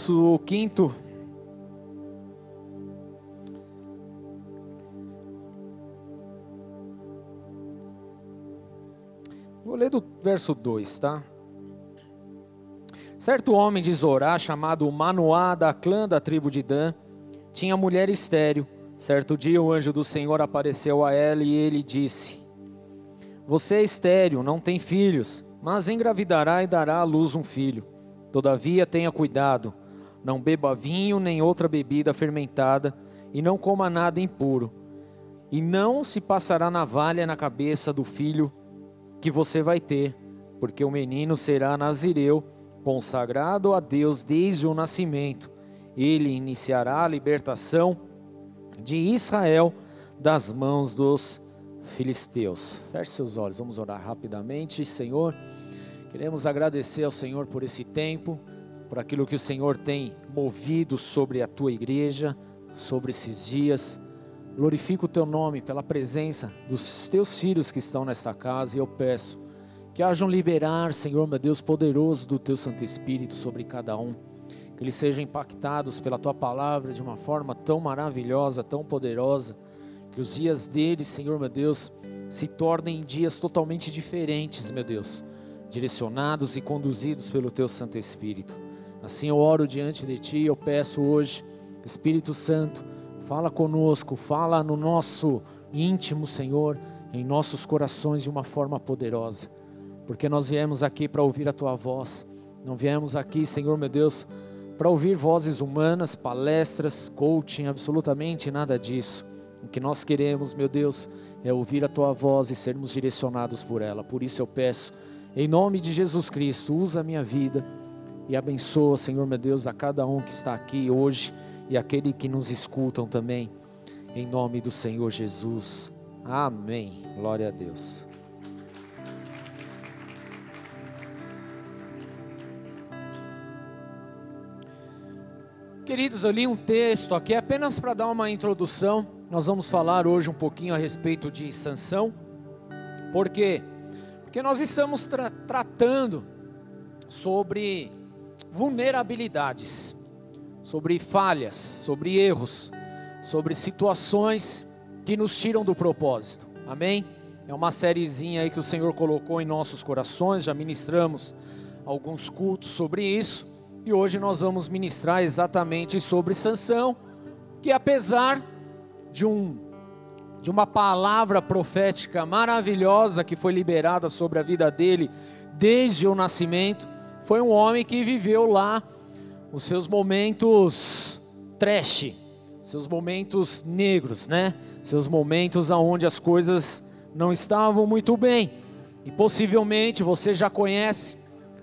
verso quinto. Vou ler do verso 2, tá? Certo homem de Zorá, chamado Manoá, da clã da tribo de Dan, tinha mulher estéril. Certo dia o anjo do Senhor apareceu a ela e ele disse: Você é estéril, não tem filhos, mas engravidará e dará à luz um filho. Todavia tenha cuidado, não beba vinho nem outra bebida fermentada, e não coma nada impuro. E não se passará navalha na cabeça do filho que você vai ter, porque o menino será nazireu, consagrado a Deus desde o nascimento. Ele iniciará a libertação de Israel das mãos dos filisteus. Feche seus olhos, vamos orar rapidamente. Senhor, queremos agradecer ao Senhor por esse tempo por aquilo que o Senhor tem movido sobre a tua igreja, sobre esses dias. Glorifico o teu nome pela presença dos teus filhos que estão nesta casa e eu peço que hajam liberar, Senhor meu Deus poderoso, do teu Santo Espírito sobre cada um. Que eles sejam impactados pela tua palavra de uma forma tão maravilhosa, tão poderosa. Que os dias deles, Senhor meu Deus, se tornem dias totalmente diferentes, meu Deus, direcionados e conduzidos pelo teu Santo Espírito. Assim eu oro diante de Ti, eu peço hoje, Espírito Santo, fala conosco, fala no nosso íntimo, Senhor, em nossos corações de uma forma poderosa, porque nós viemos aqui para ouvir a Tua voz, não viemos aqui, Senhor meu Deus, para ouvir vozes humanas, palestras, coaching, absolutamente nada disso. O que nós queremos, meu Deus, é ouvir a Tua voz e sermos direcionados por ela. Por isso eu peço, em nome de Jesus Cristo, usa a minha vida e abençoa, Senhor meu Deus, a cada um que está aqui hoje e aquele que nos escutam também, em nome do Senhor Jesus. Amém. Glória a Deus. Queridos, eu li um texto aqui apenas para dar uma introdução. Nós vamos falar hoje um pouquinho a respeito de Sansão. Por quê? Porque nós estamos tra tratando sobre vulnerabilidades, sobre falhas, sobre erros, sobre situações que nos tiram do propósito. Amém? É uma sériezinha aí que o Senhor colocou em nossos corações, já ministramos alguns cultos sobre isso, e hoje nós vamos ministrar exatamente sobre Sansão, que apesar de um de uma palavra profética maravilhosa que foi liberada sobre a vida dele desde o nascimento, foi um homem que viveu lá os seus momentos trash, seus momentos negros, né? Seus momentos aonde as coisas não estavam muito bem. E possivelmente você já conhece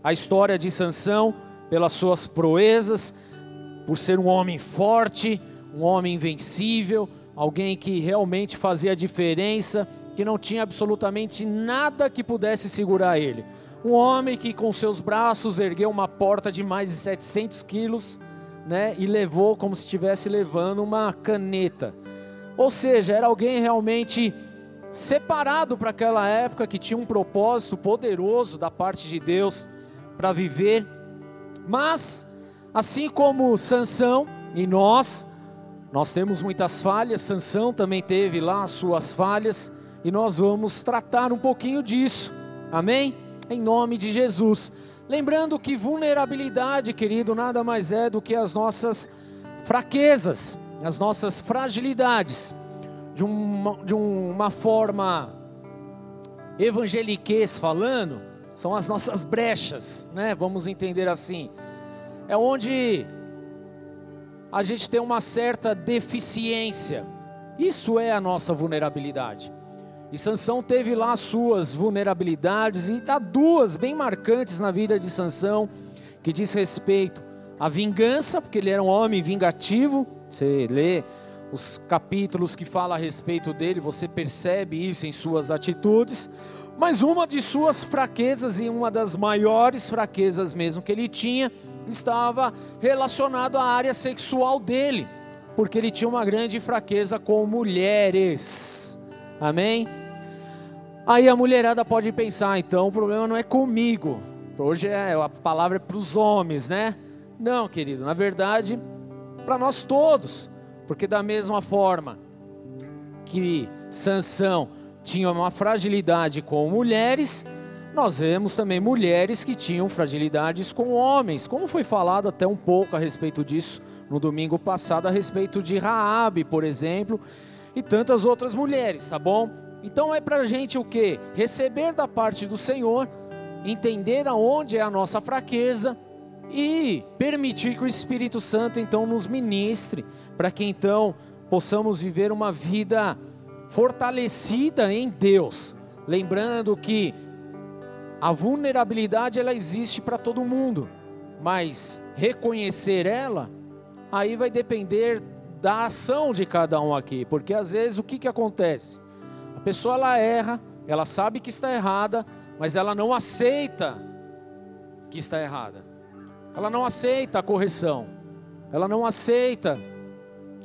a história de Sansão pelas suas proezas, por ser um homem forte, um homem invencível, alguém que realmente fazia diferença, que não tinha absolutamente nada que pudesse segurar ele. Um homem que com seus braços ergueu uma porta de mais de 700 quilos, né, e levou como se estivesse levando uma caneta. Ou seja, era alguém realmente separado para aquela época que tinha um propósito poderoso da parte de Deus para viver. Mas assim como Sansão e nós, nós temos muitas falhas, Sansão também teve lá as suas falhas e nós vamos tratar um pouquinho disso. Amém? Em nome de Jesus. Lembrando que vulnerabilidade, querido, nada mais é do que as nossas fraquezas, as nossas fragilidades, de uma, de uma forma evangeliquez falando, são as nossas brechas, né? Vamos entender assim. É onde a gente tem uma certa deficiência. Isso é a nossa vulnerabilidade. E Sansão teve lá suas vulnerabilidades e há duas bem marcantes na vida de Sansão que diz respeito à vingança, porque ele era um homem vingativo. Você lê os capítulos que fala a respeito dele, você percebe isso em suas atitudes. Mas uma de suas fraquezas e uma das maiores fraquezas mesmo que ele tinha estava relacionado à área sexual dele, porque ele tinha uma grande fraqueza com mulheres. Amém? Aí a mulherada pode pensar, então o problema não é comigo. Hoje é, a palavra é para os homens, né? Não, querido, na verdade, para nós todos, porque da mesma forma que Sansão tinha uma fragilidade com mulheres, nós vemos também mulheres que tinham fragilidades com homens, como foi falado até um pouco a respeito disso no domingo passado a respeito de Raabe, por exemplo, e tantas outras mulheres, tá bom? Então é para a gente o que? Receber da parte do Senhor, entender aonde é a nossa fraqueza e permitir que o Espírito Santo então nos ministre, para que então possamos viver uma vida fortalecida em Deus. Lembrando que a vulnerabilidade ela existe para todo mundo, mas reconhecer ela, aí vai depender da ação de cada um aqui, porque às vezes o que, que acontece? A pessoa ela erra, ela sabe que está errada, mas ela não aceita que está errada. Ela não aceita a correção. Ela não aceita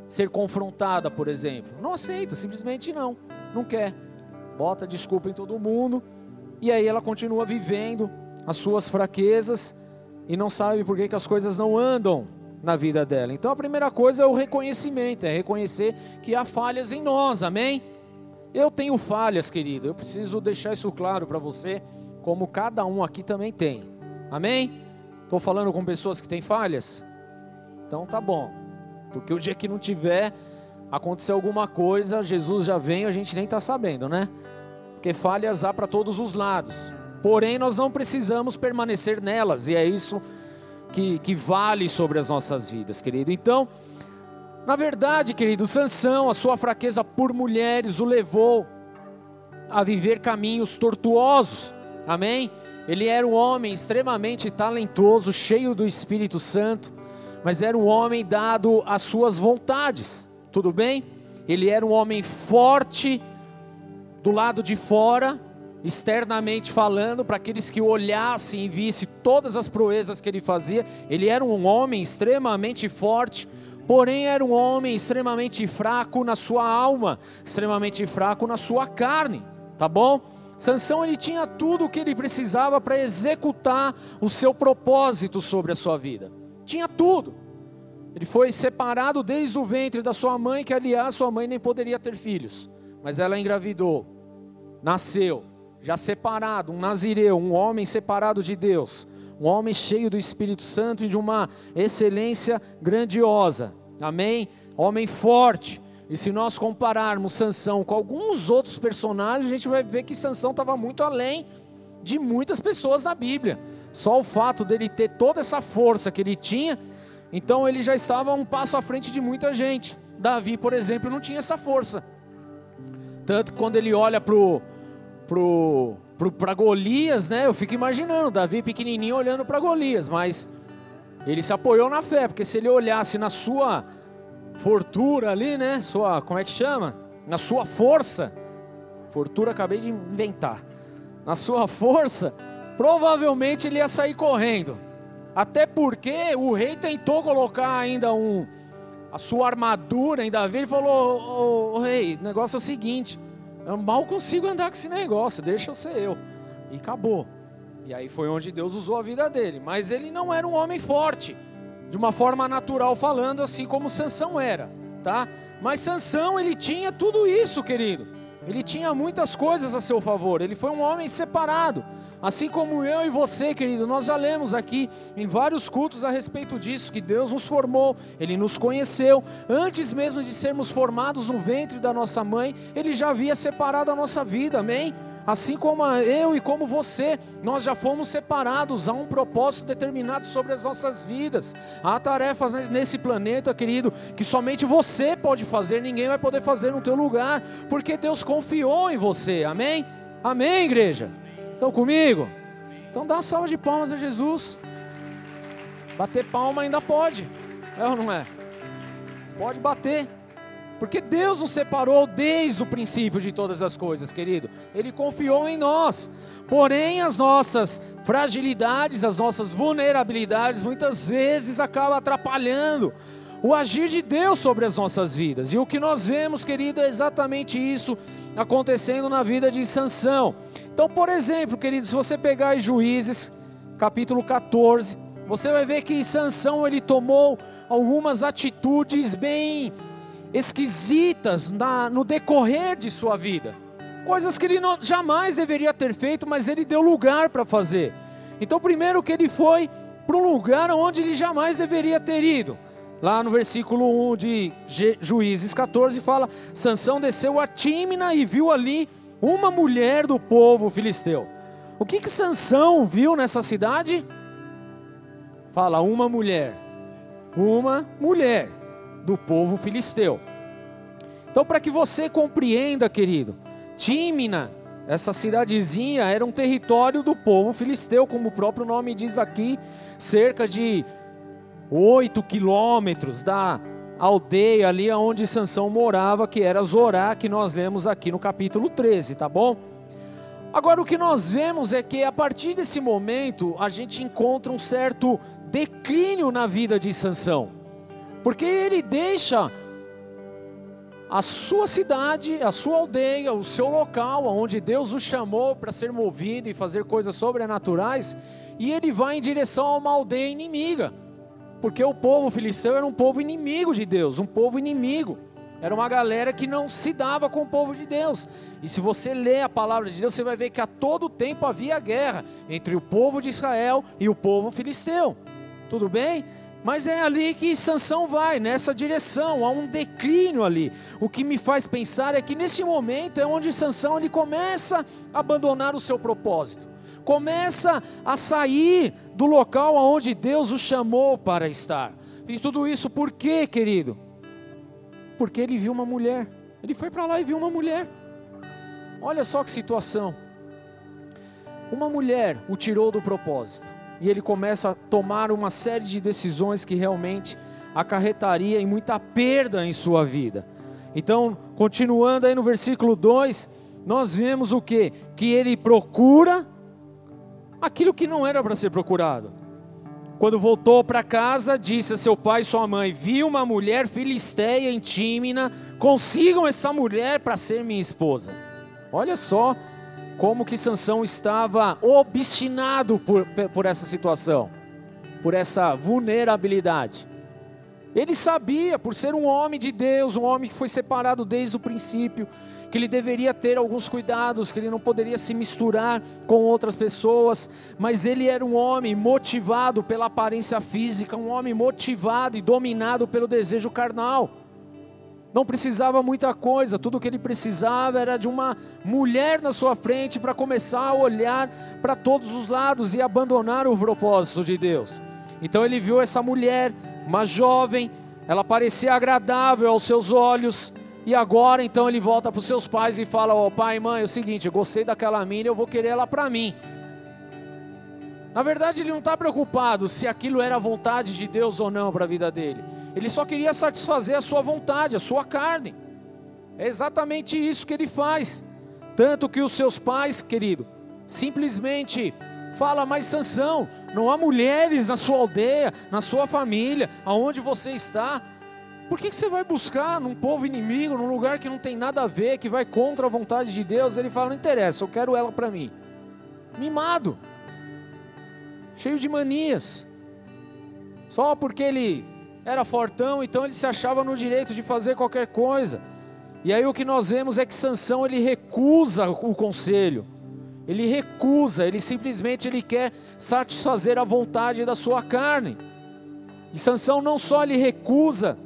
ser confrontada, por exemplo. Não aceita, simplesmente não. Não quer. Bota desculpa em todo mundo. E aí ela continua vivendo as suas fraquezas e não sabe por que, que as coisas não andam na vida dela. Então a primeira coisa é o reconhecimento, é reconhecer que há falhas em nós, amém? Eu tenho falhas, querido, eu preciso deixar isso claro para você, como cada um aqui também tem, amém? Estou falando com pessoas que têm falhas? Então tá bom, porque o dia que não tiver, acontecer alguma coisa, Jesus já vem, a gente nem está sabendo, né? Porque falhas há para todos os lados, porém nós não precisamos permanecer nelas, e é isso que que, que vale sobre as nossas vidas, querido. Então, na verdade, querido, Sansão, a sua fraqueza por mulheres o levou a viver caminhos tortuosos. Amém? Ele era um homem extremamente talentoso, cheio do Espírito Santo, mas era um homem dado às suas vontades. Tudo bem? Ele era um homem forte do lado de fora, externamente falando, para aqueles que olhassem e vissem todas as proezas que ele fazia. Ele era um homem extremamente forte, porém era um homem extremamente fraco na sua alma, extremamente fraco na sua carne, tá bom? Sansão ele tinha tudo o que ele precisava para executar o seu propósito sobre a sua vida. Tinha tudo. Ele foi separado desde o ventre da sua mãe, que aliás sua mãe nem poderia ter filhos, mas ela engravidou, nasceu, já separado, um nazireu, um homem separado de Deus, um homem cheio do Espírito Santo e de uma excelência grandiosa. Amém? Homem forte. E se nós compararmos Sansão com alguns outros personagens, a gente vai ver que Sansão estava muito além de muitas pessoas na Bíblia. Só o fato dele ter toda essa força que ele tinha, então ele já estava um passo à frente de muita gente. Davi, por exemplo, não tinha essa força. Tanto que quando ele olha para o pro, pro, pra Golias, né? Eu fico imaginando, Davi pequenininho olhando para Golias, mas ele se apoiou na fé, porque se ele olhasse na sua fortuna ali, né? Sua, como é que chama? Na sua força, fortuna acabei de inventar. Na sua força, provavelmente ele ia sair correndo. Até porque o rei tentou colocar ainda um a sua armadura em Davi, ele falou: "Ô, rei, o negócio é o seguinte, eu mal consigo andar com esse negócio, deixa eu ser eu. E acabou. E aí foi onde Deus usou a vida dele. Mas ele não era um homem forte, de uma forma natural falando, assim como Sansão era, tá? Mas Sansão, ele tinha tudo isso, querido. Ele tinha muitas coisas a seu favor. Ele foi um homem separado. Assim como eu e você, querido, nós já lemos aqui em vários cultos a respeito disso, que Deus nos formou, Ele nos conheceu. Antes mesmo de sermos formados no ventre da nossa mãe, Ele já havia separado a nossa vida, amém? Assim como eu e como você, nós já fomos separados, há um propósito determinado sobre as nossas vidas. Há tarefas nesse planeta, querido, que somente você pode fazer, ninguém vai poder fazer no teu lugar, porque Deus confiou em você. Amém? Amém, igreja. Estão comigo? Então dá uma salva de palmas a Jesus. Bater palma ainda pode. É ou não é? Pode bater. Porque Deus nos separou desde o princípio de todas as coisas, querido. Ele confiou em nós. Porém, as nossas fragilidades, as nossas vulnerabilidades, muitas vezes acabam atrapalhando o agir de Deus sobre as nossas vidas. E o que nós vemos, querido, é exatamente isso acontecendo na vida de Sansão. Então, por exemplo, querido, se você pegar Juízes, capítulo 14, Você vai ver que Sansão ele tomou algumas atitudes bem esquisitas na, no decorrer de sua vida. Coisas que ele não, jamais deveria ter feito, mas ele deu lugar para fazer. Então, primeiro que ele foi para um lugar onde ele jamais deveria ter ido. Lá no versículo 1 de Juízes 14 fala: Sansão desceu a Tímina e viu ali uma mulher do povo filisteu. O que que Sansão viu nessa cidade? Fala uma mulher. Uma mulher do povo filisteu. Então, para que você compreenda, querido, Tímina, essa cidadezinha era um território do povo filisteu, como o próprio nome diz aqui, cerca de oito quilômetros da aldeia ali onde Sansão morava, que era Zorá, que nós lemos aqui no capítulo 13, tá bom? Agora o que nós vemos é que a partir desse momento a gente encontra um certo declínio na vida de Sansão. Porque ele deixa a sua cidade, a sua aldeia, o seu local, onde Deus o chamou para ser movido e fazer coisas sobrenaturais, e ele vai em direção a uma aldeia inimiga. Porque o povo filisteu era um povo inimigo de Deus, um povo inimigo. Era uma galera que não se dava com o povo de Deus. E se você ler a palavra de Deus, você vai ver que a todo tempo havia guerra entre o povo de Israel e o povo filisteu. Tudo bem? Mas é ali que Sansão vai, nessa direção, há um declínio ali. O que me faz pensar é que nesse momento é onde Sansão ele começa a abandonar o seu propósito começa a sair do local aonde Deus o chamou para estar. E tudo isso por quê, querido? Porque ele viu uma mulher. Ele foi para lá e viu uma mulher. Olha só que situação. Uma mulher o tirou do propósito. E ele começa a tomar uma série de decisões que realmente acarretaria em muita perda em sua vida. Então, continuando aí no versículo 2, nós vemos o que? Que ele procura aquilo que não era para ser procurado. Quando voltou para casa, disse a seu pai e sua mãe: Vi uma mulher filisteia em Tímina, consigam essa mulher para ser minha esposa. Olha só como que Sansão estava obstinado por, por essa situação, por essa vulnerabilidade. Ele sabia, por ser um homem de Deus, um homem que foi separado desde o princípio, que ele deveria ter alguns cuidados, que ele não poderia se misturar com outras pessoas, mas ele era um homem motivado pela aparência física, um homem motivado e dominado pelo desejo carnal. Não precisava muita coisa, tudo o que ele precisava era de uma mulher na sua frente para começar a olhar para todos os lados e abandonar o propósito de Deus. Então ele viu essa mulher, uma jovem, ela parecia agradável aos seus olhos, e agora então ele volta para os seus pais e fala: Ó oh, pai e mãe, é o seguinte, eu gostei daquela mina, eu vou querer ela para mim. Na verdade, ele não está preocupado se aquilo era a vontade de Deus ou não para a vida dele. Ele só queria satisfazer a sua vontade, a sua carne. É exatamente isso que ele faz. Tanto que os seus pais, querido, simplesmente fala mais Sansão, não há mulheres na sua aldeia, na sua família, aonde você está. Por que, que você vai buscar num povo inimigo, num lugar que não tem nada a ver, que vai contra a vontade de Deus? Ele fala: não interessa, eu quero ela para mim. Mimado, cheio de manias, só porque ele era fortão, então ele se achava no direito de fazer qualquer coisa. E aí o que nós vemos é que Sansão ele recusa o conselho. Ele recusa, ele simplesmente ele quer satisfazer a vontade da sua carne. E Sansão não só ele recusa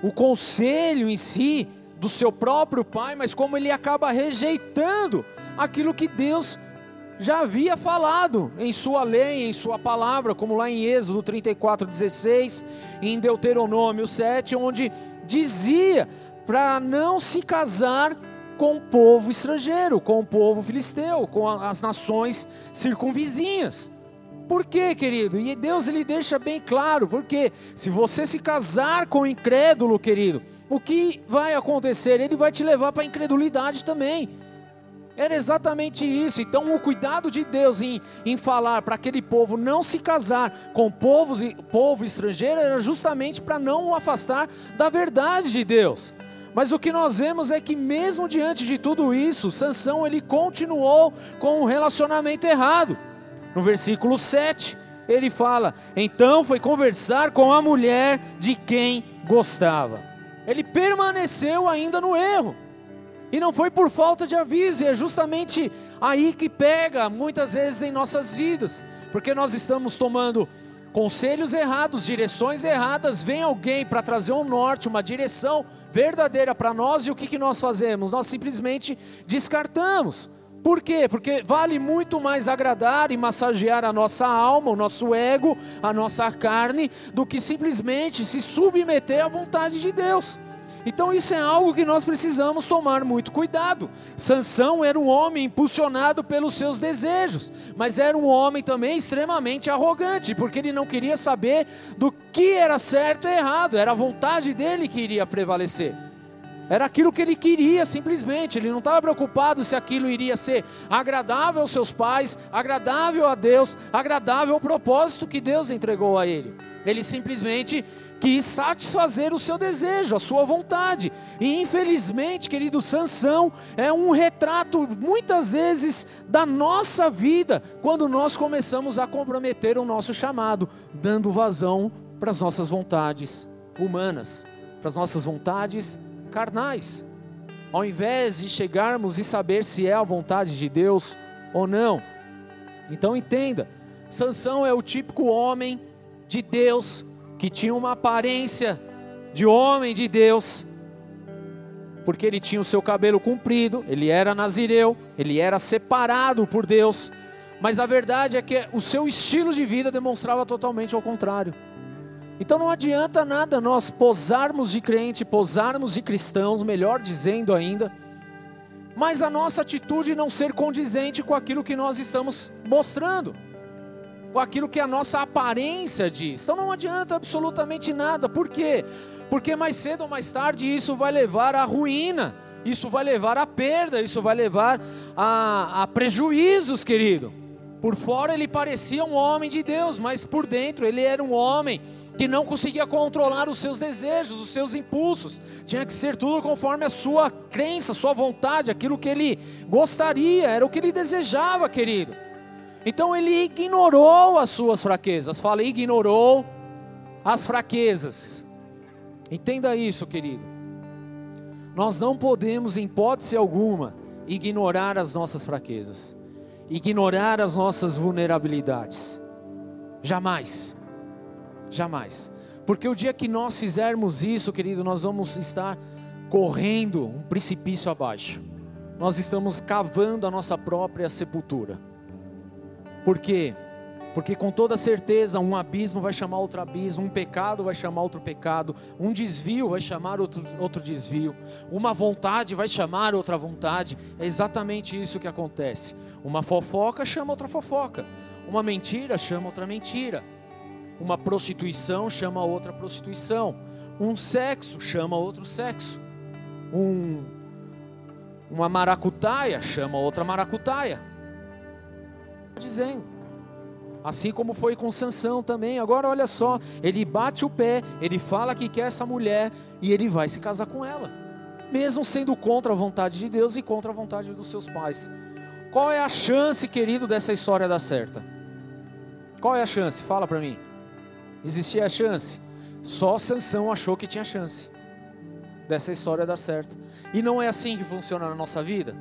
o conselho em si do seu próprio pai, mas como ele acaba rejeitando aquilo que Deus já havia falado em sua lei, em sua palavra, como lá em Êxodo 34:16, em Deuteronômio 7, onde dizia para não se casar com o povo estrangeiro, com o povo filisteu, com as nações circunvizinhas. Por quê, querido? E Deus ele deixa bem claro, porque se você se casar com o incrédulo, querido, o que vai acontecer? Ele vai te levar para a incredulidade também. Era exatamente isso. Então, o cuidado de Deus em, em falar para aquele povo não se casar com povos, povo estrangeiro era justamente para não o afastar da verdade de Deus. Mas o que nós vemos é que mesmo diante de tudo isso, Sansão ele continuou com um relacionamento errado. No versículo 7, ele fala: então foi conversar com a mulher de quem gostava. Ele permaneceu ainda no erro. E não foi por falta de aviso, e é justamente aí que pega muitas vezes em nossas vidas, porque nós estamos tomando conselhos errados, direções erradas, vem alguém para trazer um norte, uma direção verdadeira para nós, e o que, que nós fazemos? Nós simplesmente descartamos. Por quê? Porque vale muito mais agradar e massagear a nossa alma, o nosso ego, a nossa carne, do que simplesmente se submeter à vontade de Deus. Então isso é algo que nós precisamos tomar muito cuidado. Sansão era um homem impulsionado pelos seus desejos, mas era um homem também extremamente arrogante, porque ele não queria saber do que era certo e errado, era a vontade dele que iria prevalecer. Era aquilo que ele queria, simplesmente. Ele não estava preocupado se aquilo iria ser agradável aos seus pais, agradável a Deus, agradável ao propósito que Deus entregou a ele. Ele simplesmente quis satisfazer o seu desejo, a sua vontade. E infelizmente, querido Sansão, é um retrato muitas vezes da nossa vida, quando nós começamos a comprometer o nosso chamado, dando vazão para as nossas vontades humanas, para as nossas vontades carnais. Ao invés de chegarmos e saber se é a vontade de Deus ou não. Então entenda, Sansão é o típico homem de Deus que tinha uma aparência de homem de Deus, porque ele tinha o seu cabelo comprido, ele era nazireu, ele era separado por Deus, mas a verdade é que o seu estilo de vida demonstrava totalmente ao contrário. Então não adianta nada nós posarmos de crente, posarmos de cristãos, melhor dizendo ainda, mas a nossa atitude não ser condizente com aquilo que nós estamos mostrando, com aquilo que a nossa aparência diz. Então não adianta absolutamente nada. Por quê? Porque mais cedo ou mais tarde isso vai levar à ruína, isso vai levar à perda, isso vai levar a, a prejuízos, querido. Por fora ele parecia um homem de Deus, mas por dentro ele era um homem que não conseguia controlar os seus desejos, os seus impulsos. Tinha que ser tudo conforme a sua crença, sua vontade, aquilo que ele gostaria, era o que ele desejava, querido. Então ele ignorou as suas fraquezas. Fala, ignorou as fraquezas. Entenda isso, querido. Nós não podemos, em hipótese alguma, ignorar as nossas fraquezas, ignorar as nossas vulnerabilidades. Jamais. Jamais. Porque o dia que nós fizermos isso, querido, nós vamos estar correndo um precipício abaixo. Nós estamos cavando a nossa própria sepultura. Por quê? Porque com toda certeza um abismo vai chamar outro abismo, um pecado vai chamar outro pecado, um desvio vai chamar outro, outro desvio, uma vontade vai chamar outra vontade. É exatamente isso que acontece. Uma fofoca chama outra fofoca, uma mentira chama outra mentira. Uma prostituição chama outra prostituição. Um sexo chama outro sexo. Um, uma maracutaia chama outra maracutaia. Dizendo. Assim como foi com Sansão também. Agora olha só, ele bate o pé, ele fala que quer essa mulher e ele vai se casar com ela. Mesmo sendo contra a vontade de Deus e contra a vontade dos seus pais. Qual é a chance, querido, dessa história dar certa? Qual é a chance? Fala para mim. Existia a chance. Só Sansão achou que tinha chance dessa história dar certo. E não é assim que funciona na nossa vida.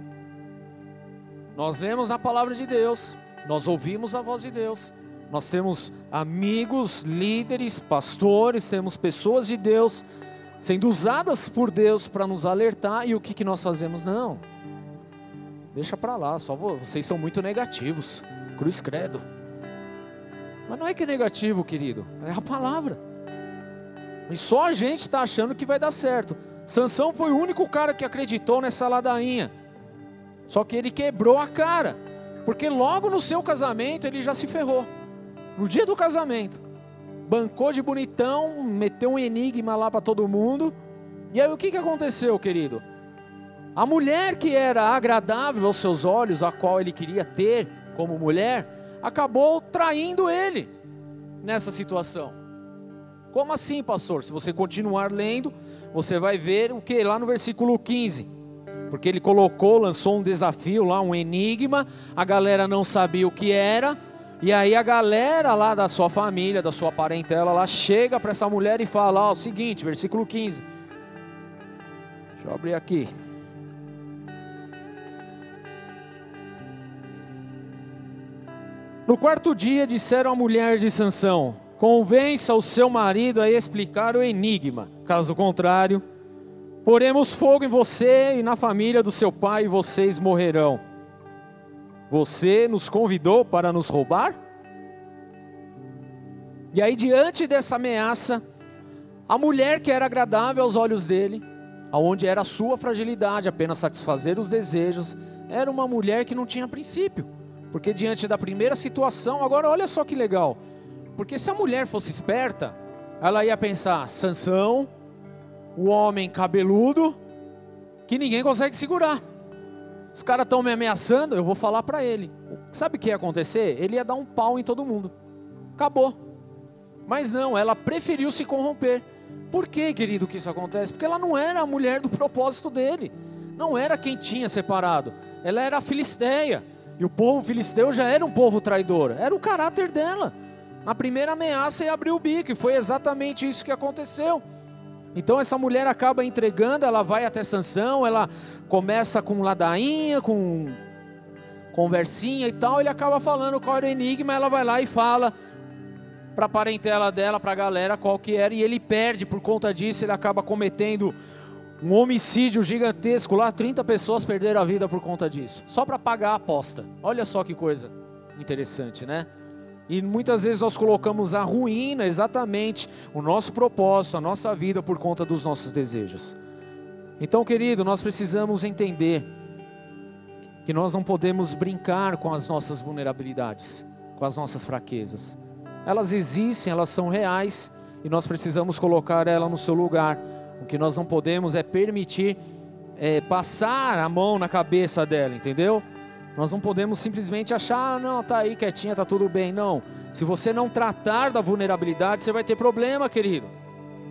Nós lemos a palavra de Deus, nós ouvimos a voz de Deus, nós temos amigos, líderes, pastores, temos pessoas de Deus sendo usadas por Deus para nos alertar, e o que, que nós fazemos? Não, deixa para lá, só vocês são muito negativos, cruz credo. Mas não é que é negativo, querido, é a palavra. E só a gente está achando que vai dar certo. Sansão foi o único cara que acreditou nessa ladainha. Só que ele quebrou a cara. Porque logo no seu casamento ele já se ferrou. No dia do casamento. Bancou de bonitão, meteu um enigma lá para todo mundo. E aí o que, que aconteceu, querido? A mulher que era agradável aos seus olhos, a qual ele queria ter como mulher, acabou traindo ele nessa situação. Como assim, pastor? Se você continuar lendo, você vai ver o que lá no versículo 15. Porque ele colocou, lançou um desafio lá, um enigma, a galera não sabia o que era, E aí a galera lá da sua família, da sua parentela, lá chega para essa mulher e fala: Ó, o seguinte, versículo 15. Deixa eu abrir aqui. No quarto dia disseram à mulher de Sansão: Convença o seu marido a explicar o enigma. Caso contrário, poremos fogo em você e na família do seu pai e vocês morrerão. Você nos convidou para nos roubar? E aí, diante dessa ameaça, a mulher que era agradável aos olhos dele, aonde era a sua fragilidade, apenas satisfazer os desejos, era uma mulher que não tinha princípio. Porque diante da primeira situação, agora olha só que legal. Porque se a mulher fosse esperta, ela ia pensar: Sansão, o homem cabeludo, que ninguém consegue segurar. Os caras estão me ameaçando, eu vou falar para ele. Sabe o que ia acontecer? Ele ia dar um pau em todo mundo. Acabou. Mas não, ela preferiu se corromper. Por que, querido, que isso acontece? Porque ela não era a mulher do propósito dele. Não era quem tinha separado. Ela era a filisteia. E o povo filisteu já era um povo traidor, era o caráter dela. Na primeira ameaça, ele abriu o bico, e foi exatamente isso que aconteceu. Então essa mulher acaba entregando, ela vai até Sansão, ela começa com ladainha, com conversinha e tal, ele acaba falando qual era o enigma, ela vai lá e fala para a parentela dela, para a galera qual que era, e ele perde por conta disso, ele acaba cometendo um homicídio gigantesco lá, 30 pessoas perderam a vida por conta disso, só para pagar a aposta. Olha só que coisa interessante, né? E muitas vezes nós colocamos a ruína exatamente o nosso propósito, a nossa vida por conta dos nossos desejos. Então, querido, nós precisamos entender que nós não podemos brincar com as nossas vulnerabilidades, com as nossas fraquezas. Elas existem, elas são reais e nós precisamos colocar ela no seu lugar o que nós não podemos é permitir é, passar a mão na cabeça dela, entendeu? Nós não podemos simplesmente achar, ah, não, tá aí quietinha, tá tudo bem. Não. Se você não tratar da vulnerabilidade, você vai ter problema, querido.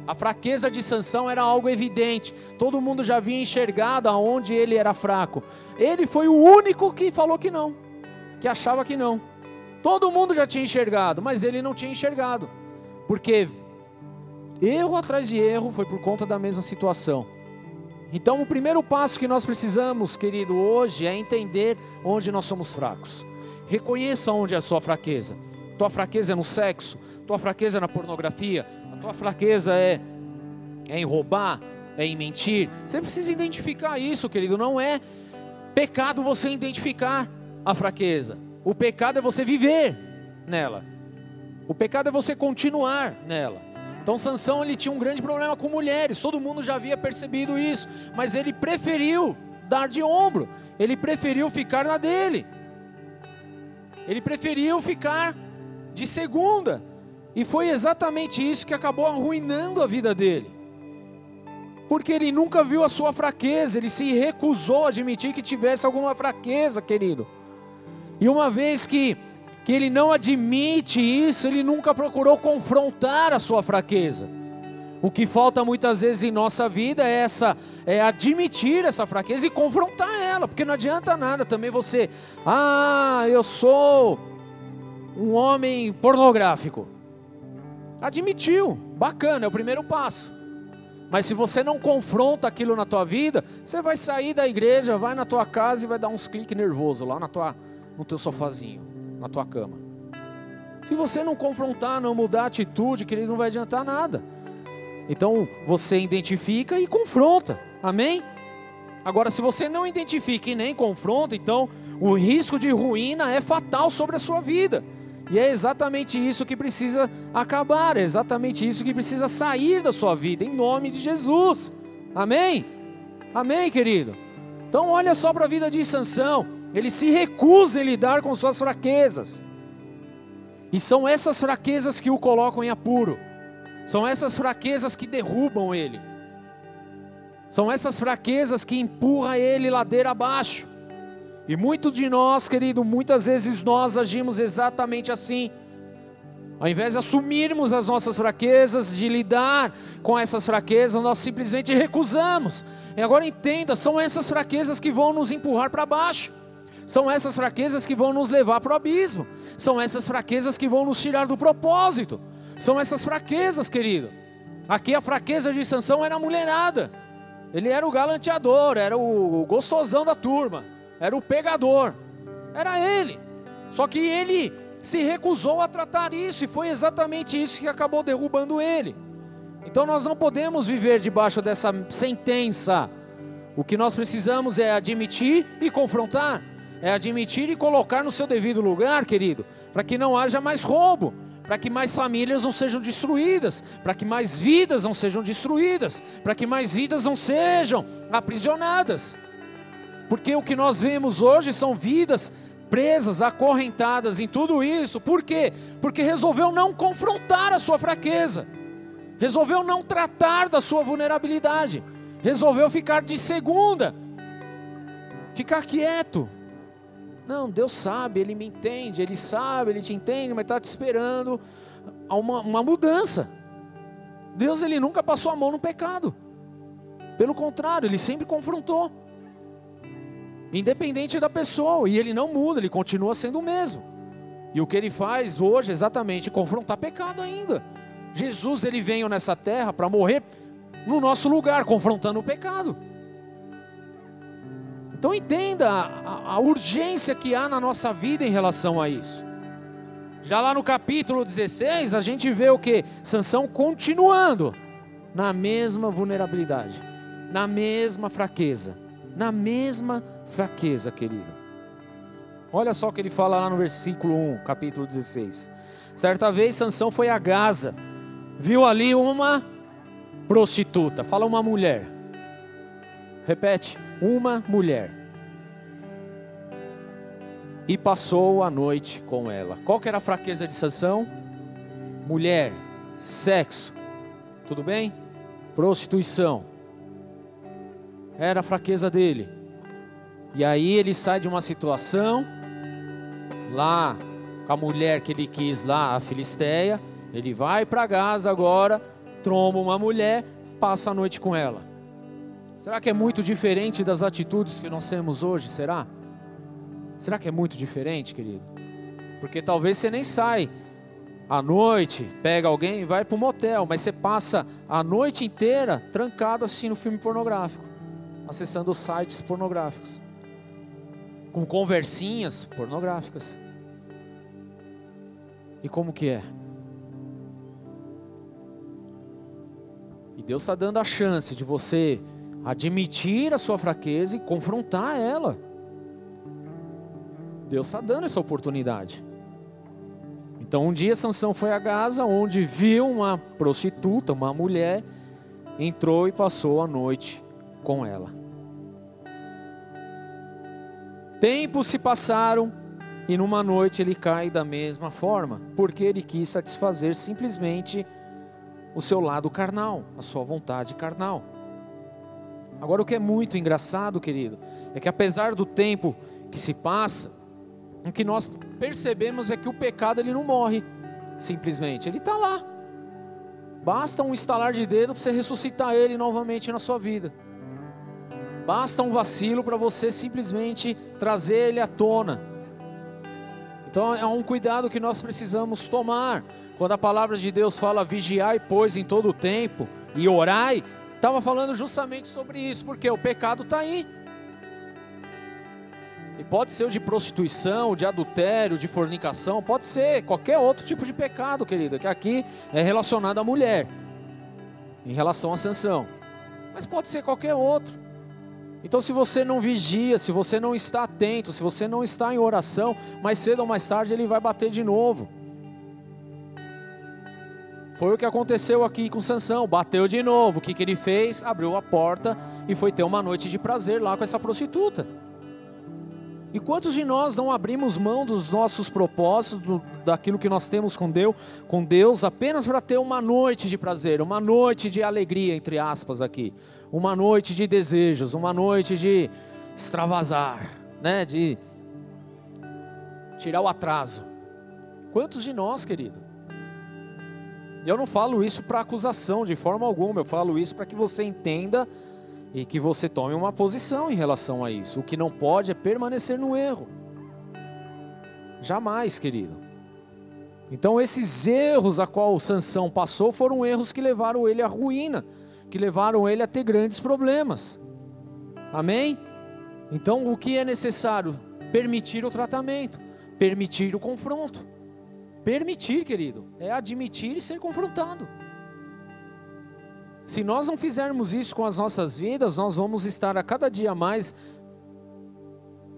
A fraqueza de Sansão era algo evidente. Todo mundo já havia enxergado aonde ele era fraco. Ele foi o único que falou que não, que achava que não. Todo mundo já tinha enxergado, mas ele não tinha enxergado. Porque Erro atrás de erro foi por conta da mesma situação. Então, o primeiro passo que nós precisamos, querido, hoje é entender onde nós somos fracos. Reconheça onde é a sua fraqueza. Tua fraqueza é no sexo, tua fraqueza é na pornografia, a tua fraqueza é, é em roubar, é em mentir. Você precisa identificar isso, querido. Não é pecado você identificar a fraqueza. O pecado é você viver nela. O pecado é você continuar nela. Então Sansão ele tinha um grande problema com mulheres, todo mundo já havia percebido isso, mas ele preferiu dar de ombro, ele preferiu ficar na dele. Ele preferiu ficar de segunda. E foi exatamente isso que acabou arruinando a vida dele. Porque ele nunca viu a sua fraqueza, ele se recusou a admitir que tivesse alguma fraqueza, querido. E uma vez que que ele não admite isso, ele nunca procurou confrontar a sua fraqueza. O que falta muitas vezes em nossa vida é essa é admitir essa fraqueza e confrontar ela, porque não adianta nada também você, ah, eu sou um homem pornográfico. Admitiu, bacana, é o primeiro passo. Mas se você não confronta aquilo na tua vida, você vai sair da igreja, vai na tua casa e vai dar uns cliques nervoso lá na tua, no teu sofazinho na tua cama. Se você não confrontar, não mudar a atitude, querido, não vai adiantar nada. Então você identifica e confronta. Amém? Agora, se você não identifica e nem confronta, então o risco de ruína é fatal sobre a sua vida. E é exatamente isso que precisa acabar, é exatamente isso que precisa sair da sua vida, em nome de Jesus. Amém? Amém, querido? Então olha só para a vida de Sansão. Ele se recusa em lidar com suas fraquezas. E são essas fraquezas que o colocam em apuro. São essas fraquezas que derrubam ele. São essas fraquezas que empurram ele ladeira abaixo. E muitos de nós, querido, muitas vezes nós agimos exatamente assim. Ao invés de assumirmos as nossas fraquezas, de lidar com essas fraquezas, nós simplesmente recusamos. E agora entenda, são essas fraquezas que vão nos empurrar para baixo. São essas fraquezas que vão nos levar para o abismo. São essas fraquezas que vão nos tirar do propósito. São essas fraquezas, querido. Aqui a fraqueza de Sansão era a mulherada. Ele era o galanteador, era o gostosão da turma, era o pegador. Era ele. Só que ele se recusou a tratar isso e foi exatamente isso que acabou derrubando ele. Então nós não podemos viver debaixo dessa sentença. O que nós precisamos é admitir e confrontar, é admitir e colocar no seu devido lugar, querido, para que não haja mais roubo, para que mais famílias não sejam destruídas, para que mais vidas não sejam destruídas, para que mais vidas não sejam aprisionadas. Porque o que nós vemos hoje são vidas presas, acorrentadas em tudo isso. Por quê? Porque resolveu não confrontar a sua fraqueza, resolveu não tratar da sua vulnerabilidade, resolveu ficar de segunda, ficar quieto. Não, Deus sabe, Ele me entende, Ele sabe, Ele te entende, mas está te esperando uma, uma mudança. Deus ele nunca passou a mão no pecado. Pelo contrário, ele sempre confrontou independente da pessoa, e ele não muda, ele continua sendo o mesmo. E o que ele faz hoje é exatamente confrontar pecado ainda. Jesus ele veio nessa terra para morrer no nosso lugar, confrontando o pecado. Então entenda a, a, urgência que há na nossa vida em relação a isso. Já lá no capítulo 16, a gente vê o que? Sansão continuando na mesma vulnerabilidade, na mesma fraqueza, na mesma fraqueza, querido. Olha só o que ele fala lá no versículo 1, capítulo 16. Certa vez Sansão foi a Gaza, viu ali uma prostituta, fala uma mulher. Repete, uma mulher. E passou a noite com ela. Qual que era a fraqueza de Sansão? Mulher, sexo. Tudo bem? Prostituição. Era a fraqueza dele. E aí ele sai de uma situação lá com a mulher que ele quis lá, a Filisteia, ele vai para Gaza agora, tromba uma mulher, passa a noite com ela. Será que é muito diferente das atitudes que nós temos hoje? Será? Será que é muito diferente, querido? Porque talvez você nem sai à noite, pega alguém e vai para um motel, mas você passa a noite inteira trancado assistindo filme pornográfico, acessando sites pornográficos com conversinhas pornográficas. E como que é? E Deus está dando a chance de você admitir a sua fraqueza e confrontar ela. Deus está dando essa oportunidade. Então um dia Sansão foi a Gaza, onde viu uma prostituta, uma mulher, entrou e passou a noite com ela. Tempos se passaram e numa noite ele cai da mesma forma, porque ele quis satisfazer simplesmente o seu lado carnal, a sua vontade carnal. Agora, o que é muito engraçado, querido, é que apesar do tempo que se passa, o que nós percebemos é que o pecado ele não morre simplesmente, ele está lá. Basta um estalar de dedo para você ressuscitar ele novamente na sua vida. Basta um vacilo para você simplesmente trazer ele à tona. Então é um cuidado que nós precisamos tomar. Quando a palavra de Deus fala vigiai, pois, em todo o tempo e orai, estava falando justamente sobre isso, porque o pecado está aí. E pode ser o de prostituição, de adultério, de fornicação, pode ser qualquer outro tipo de pecado, querido, que aqui é relacionado à mulher, em relação à sanção. Mas pode ser qualquer outro. Então, se você não vigia, se você não está atento, se você não está em oração, mais cedo ou mais tarde ele vai bater de novo. Foi o que aconteceu aqui com Sansão, bateu de novo. O que, que ele fez? Abriu a porta e foi ter uma noite de prazer lá com essa prostituta. E quantos de nós não abrimos mão dos nossos propósitos, do, daquilo que nós temos com Deus, com Deus, apenas para ter uma noite de prazer, uma noite de alegria, entre aspas aqui, uma noite de desejos, uma noite de extravasar, né, de tirar o atraso. Quantos de nós, querido? Eu não falo isso para acusação de forma alguma, eu falo isso para que você entenda e que você tome uma posição em relação a isso. O que não pode é permanecer no erro. Jamais, querido. Então esses erros a qual Sansão passou foram erros que levaram ele à ruína, que levaram ele a ter grandes problemas. Amém? Então o que é necessário? Permitir o tratamento, permitir o confronto. Permitir, querido, é admitir e ser confrontado. Se nós não fizermos isso com as nossas vidas, nós vamos estar a cada dia mais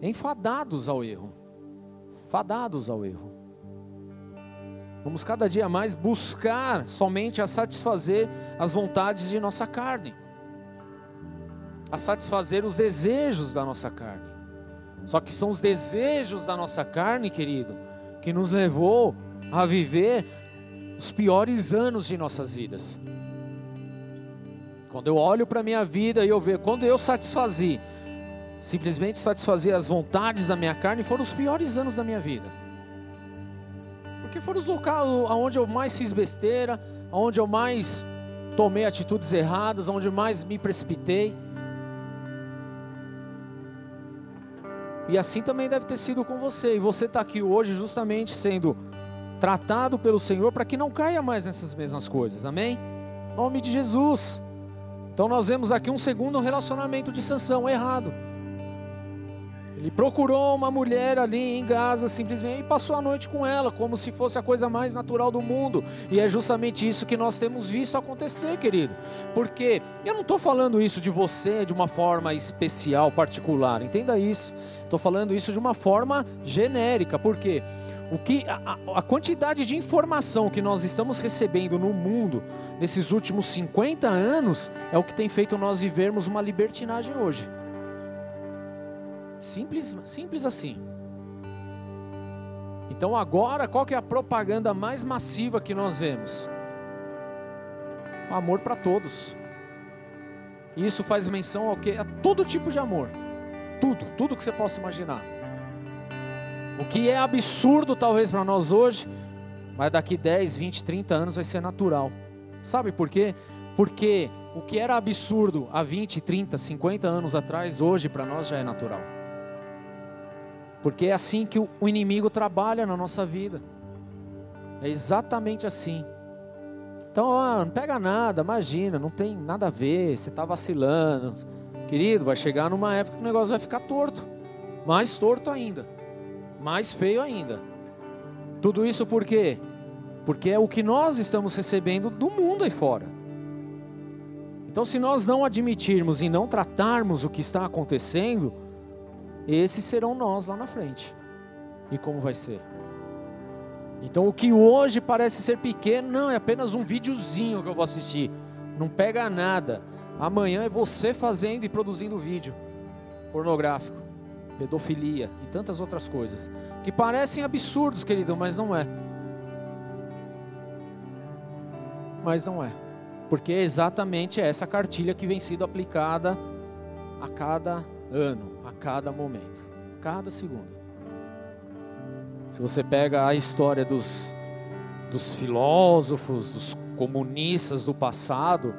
enfadados ao erro. Fadados ao erro. Vamos cada dia mais buscar somente a satisfazer as vontades de nossa carne, a satisfazer os desejos da nossa carne. Só que são os desejos da nossa carne, querido, que nos levou a viver os piores anos de nossas vidas. Quando eu olho para a minha vida e eu vejo, quando eu satisfazi, simplesmente satisfazer as vontades da minha carne, foram os piores anos da minha vida. Porque foram os locais onde eu mais fiz besteira, onde eu mais tomei atitudes erradas, onde mais me precipitei. E assim também deve ter sido com você. E você está aqui hoje justamente sendo tratado pelo Senhor para que não caia mais nessas mesmas coisas. Amém? Em nome de Jesus. Então nós vemos aqui um segundo relacionamento de Sansão errado. Ele procurou uma mulher ali em Gaza simplesmente e passou a noite com ela, como se fosse a coisa mais natural do mundo. E é justamente isso que nós temos visto acontecer, querido. Porque eu não estou falando isso de você de uma forma especial, particular, entenda isso. Estou falando isso de uma forma genérica. Por quê? O que a, a, quantidade de informação que nós estamos recebendo no mundo nesses últimos 50 anos é o que tem feito nós vivermos uma libertinagem hoje. Simples, simples assim. Então agora, qual que é a propaganda mais massiva que nós vemos? O amor para todos. Isso faz menção ao que? A todo tipo de amor. Tudo, tudo que você possa imaginar. O que é absurdo talvez para nós hoje, mas daqui 10, 20, 30 anos vai ser natural. Sabe por quê? Porque o que era absurdo há 20, 30, 50 anos atrás, hoje para nós já é natural. Porque é assim que o inimigo trabalha na nossa vida. É exatamente assim. Então, não pega nada, imagina, não tem nada a ver, você está vacilando. Querido, vai chegar numa época que o negócio vai ficar torto. Mais torto ainda mais feio ainda. Tudo isso por quê? Porque é o que nós estamos recebendo do mundo aí fora. Então, se nós não admitirmos e não tratarmos o que está acontecendo, esses serão nós lá na frente. E como vai ser? Então, o que hoje parece ser pequeno, não, é apenas um videozinho que eu vou assistir. Não pega nada. Amanhã é você fazendo e produzindo vídeo pornográfico pedofilia e tantas outras coisas que parecem absurdos, querido, mas não é. Mas não é. Porque é exatamente essa cartilha que vem sendo aplicada a cada ano, a cada momento, cada segundo. Se você pega a história dos, dos filósofos, dos comunistas do passado,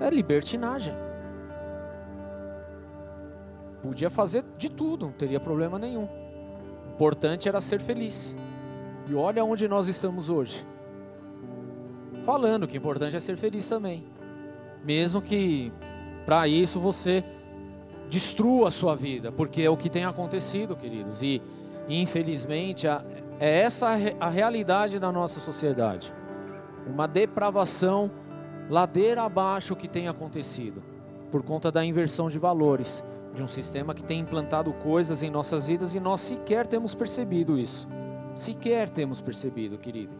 é libertinagem. Podia fazer de tudo, não teria problema nenhum. O importante era ser feliz. E olha onde nós estamos hoje. Falando que o importante é ser feliz também. Mesmo que para isso você destrua a sua vida, porque é o que tem acontecido, queridos. E infelizmente é essa a realidade da nossa sociedade. Uma depravação ladeira abaixo que tem acontecido por conta da inversão de valores de um sistema que tem implantado coisas em nossas vidas e nós sequer temos percebido isso. Sequer temos percebido, querido.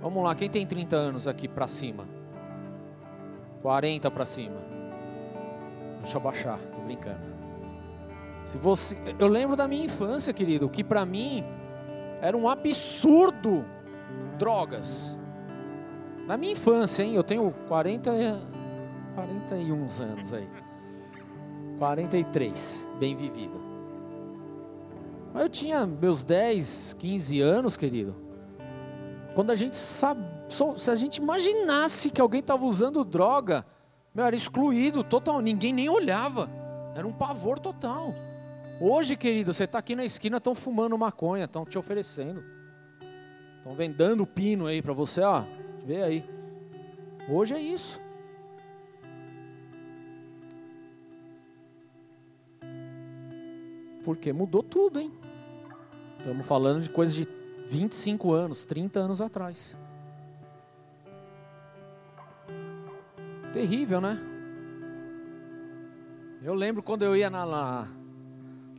Vamos lá, quem tem 30 anos aqui para cima? 40 para cima. Deixa eu baixar, tô brincando. Se você, eu lembro da minha infância, querido, que para mim era um absurdo drogas. Na minha infância, hein? Eu tenho 40 41 anos aí. 43, bem vivido. Mas eu tinha meus 10, 15 anos, querido. Quando a gente sabe, se a gente imaginasse que alguém estava usando droga, Meu, era excluído total, ninguém nem olhava. Era um pavor total. Hoje, querido, você está aqui na esquina, estão fumando maconha, estão te oferecendo. Estão vendendo pino aí para você, ó. Vê aí. Hoje é isso. Porque mudou tudo, hein? Estamos falando de coisas de 25 anos, 30 anos atrás. Terrível, né? Eu lembro quando eu ia na, na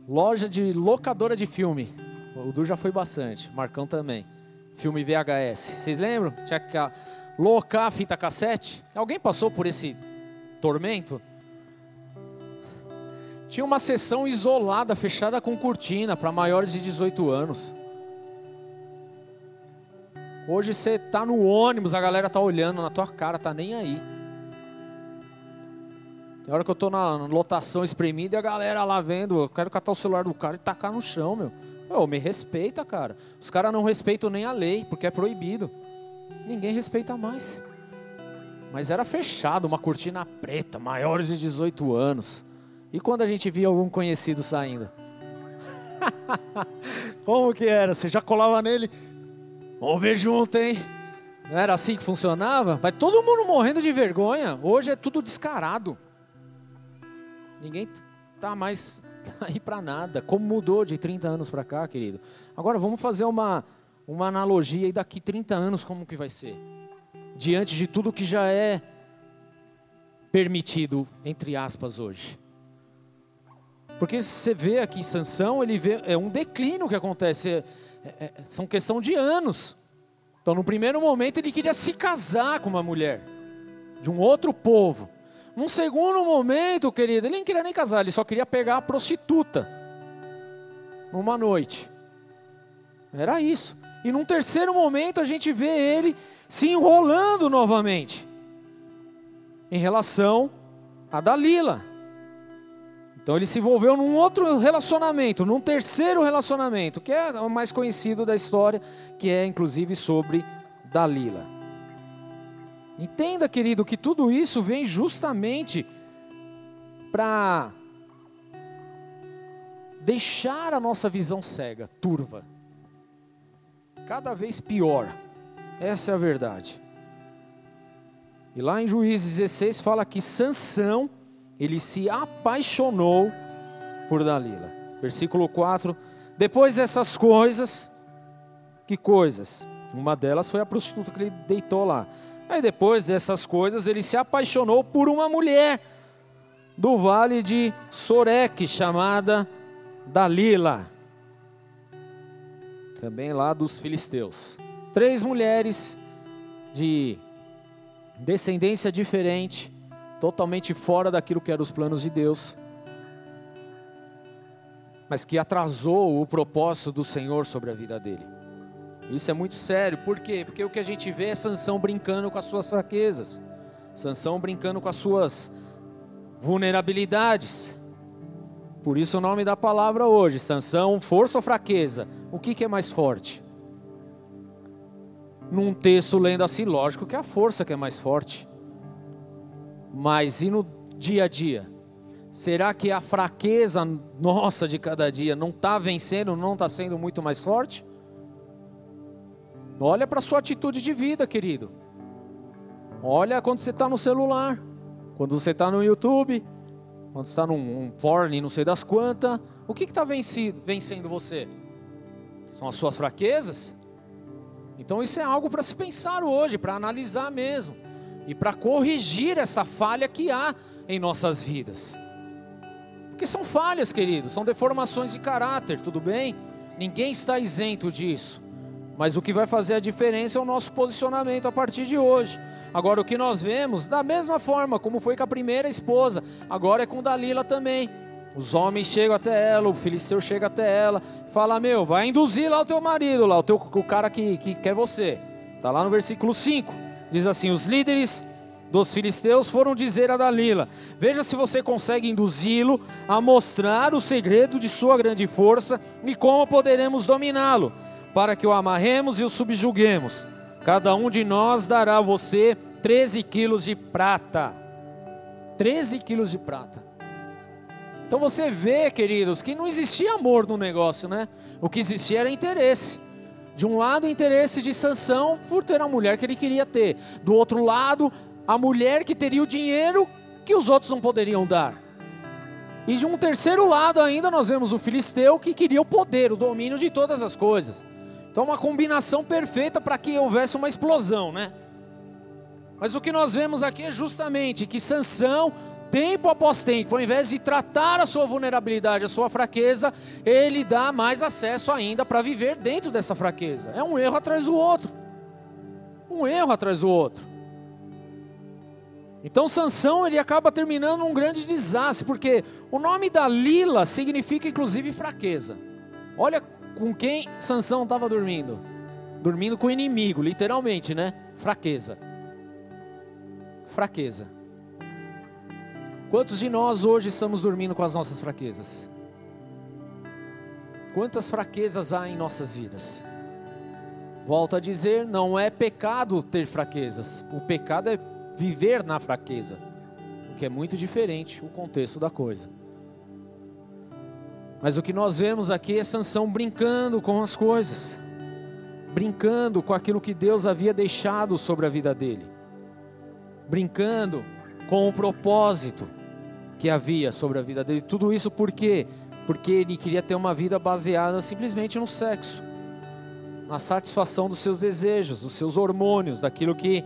loja de locadora de filme. O Du já foi bastante, Marcão também. Filme VHS. Vocês lembram? Tinha que locar a fita cassete. Alguém passou por esse tormento? Tinha uma sessão isolada, fechada com cortina, para maiores de 18 anos. Hoje você tá no ônibus, a galera tá olhando na tua cara, tá nem aí. Tem hora que eu tô na lotação espremida e a galera lá vendo, eu quero catar o celular do cara e tacar no chão, meu. Ô, me respeita, cara. Os caras não respeitam nem a lei, porque é proibido. Ninguém respeita mais. Mas era fechado, uma cortina preta, maiores de 18 anos. E quando a gente via algum conhecido saindo? Como que era? Você já colava nele? Vamos ver junto, hein? Não era assim que funcionava? Vai todo mundo morrendo de vergonha. Hoje é tudo descarado. Ninguém tá mais aí para nada. Como mudou de 30 anos para cá, querido. Agora vamos fazer uma, uma analogia e daqui 30 anos como que vai ser? Diante de tudo que já é permitido, entre aspas, hoje. Porque você vê aqui Sansão, ele vê, é um declínio que acontece, é, é, são questão de anos. Então, no primeiro momento, ele queria se casar com uma mulher de um outro povo. Num segundo momento, querido, ele nem queria nem casar, ele só queria pegar a prostituta numa noite. Era isso. E num terceiro momento a gente vê ele se enrolando novamente em relação a Dalila. Então ele se envolveu num outro relacionamento, num terceiro relacionamento, que é o mais conhecido da história, que é inclusive sobre Dalila. Entenda, querido, que tudo isso vem justamente para deixar a nossa visão cega, turva, cada vez pior. Essa é a verdade. E lá em Juízes 16 fala que Sansão, ele se apaixonou por Dalila. Versículo 4. Depois dessas coisas, que coisas? Uma delas foi a prostituta que ele deitou lá. Aí depois dessas coisas, ele se apaixonou por uma mulher do vale de Sorek, chamada Dalila, também lá dos filisteus. Três mulheres de descendência diferente, totalmente fora daquilo que eram os planos de Deus, mas que atrasou o propósito do Senhor sobre a vida dele. Isso é muito sério. Por quê? Porque o que a gente vê é Sansão brincando com as suas fraquezas. Sansão brincando com as suas vulnerabilidades. Por isso o nome da palavra hoje, Sansão, força ou fraqueza? O que, que é mais forte? Num texto lendo assim, lógico que é a força que é mais forte. Mas e no dia a dia? Será que a fraqueza nossa de cada dia não está vencendo, não está sendo muito mais forte? Olha para a sua atitude de vida, querido. Olha quando você está no celular, quando você está no YouTube, quando está num um porn, não sei das quantas. O que está vencendo você? São as suas fraquezas? Então isso é algo para se pensar hoje, para analisar mesmo. E para corrigir essa falha que há em nossas vidas. Porque são falhas, querido, são deformações de caráter, tudo bem? Ninguém está isento disso. Mas o que vai fazer a diferença é o nosso posicionamento a partir de hoje. Agora, o que nós vemos, da mesma forma como foi com a primeira esposa, agora é com Dalila também. Os homens chegam até ela, o filisteu chega até ela, fala: Meu, vai induzir lá o teu marido, lá, o, teu, o cara que, que quer você. Está lá no versículo 5. Diz assim: Os líderes dos filisteus foram dizer a Dalila: Veja se você consegue induzi-lo a mostrar o segredo de sua grande força e como poderemos dominá-lo para que o amarremos e o subjuguemos. Cada um de nós dará a você 13 quilos de prata. 13 quilos de prata. Então você vê, queridos, que não existia amor no negócio, né? O que existia era interesse. De um lado, interesse de Sansão por ter a mulher que ele queria ter. Do outro lado, a mulher que teria o dinheiro que os outros não poderiam dar. E de um terceiro lado ainda nós vemos o filisteu que queria o poder, o domínio de todas as coisas. Então uma combinação perfeita para que houvesse uma explosão, né? Mas o que nós vemos aqui é justamente que Sansão, tempo após tempo, ao invés de tratar a sua vulnerabilidade, a sua fraqueza, ele dá mais acesso ainda para viver dentro dessa fraqueza. É um erro atrás do outro. Um erro atrás do outro. Então Sansão ele acaba terminando um grande desastre, porque o nome da Lila significa inclusive fraqueza. Olha com quem Sansão estava dormindo. Dormindo com o inimigo, literalmente, né? Fraqueza. Fraqueza. Quantos de nós hoje estamos dormindo com as nossas fraquezas? Quantas fraquezas há em nossas vidas? Volto a dizer, não é pecado ter fraquezas. O pecado é viver na fraqueza, o que é muito diferente o contexto da coisa. Mas o que nós vemos aqui é Sansão brincando com as coisas, brincando com aquilo que Deus havia deixado sobre a vida dele, brincando com o propósito que havia sobre a vida dele. Tudo isso por quê? Porque ele queria ter uma vida baseada simplesmente no sexo, na satisfação dos seus desejos, dos seus hormônios, daquilo que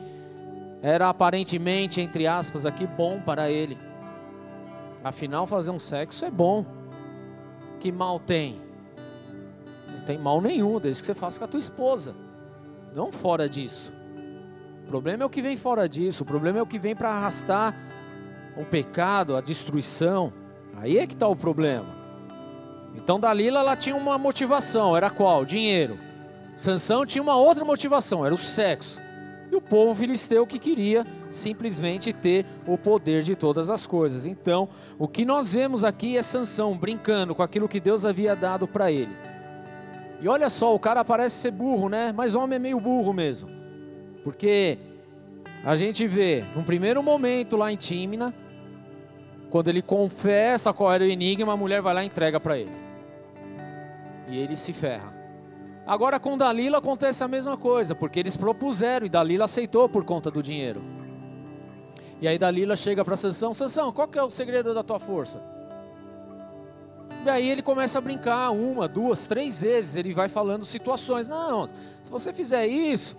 era aparentemente, entre aspas, aqui bom para ele. Afinal, fazer um sexo é bom. Que mal tem? Não tem mal nenhum, desde que você faça com a tua esposa. Não fora disso. O problema é o que vem fora disso. O problema é o que vem para arrastar o pecado, a destruição. Aí é que está o problema. Então Dalila ela tinha uma motivação, era qual? Dinheiro. Sansão tinha uma outra motivação, era o sexo e o povo filisteu que queria simplesmente ter o poder de todas as coisas. Então, o que nós vemos aqui é Sansão brincando com aquilo que Deus havia dado para ele. E olha só, o cara parece ser burro, né? Mas o homem é meio burro mesmo. Porque a gente vê, num primeiro momento lá em Tímina, quando ele confessa qual era o enigma, a mulher vai lá e entrega para ele. E ele se ferra. Agora com Dalila acontece a mesma coisa, porque eles propuseram e Dalila aceitou por conta do dinheiro. E aí Dalila chega para Sansão, Sansão, qual que é o segredo da tua força? E aí ele começa a brincar uma, duas, três vezes, ele vai falando situações. Não, se você fizer isso,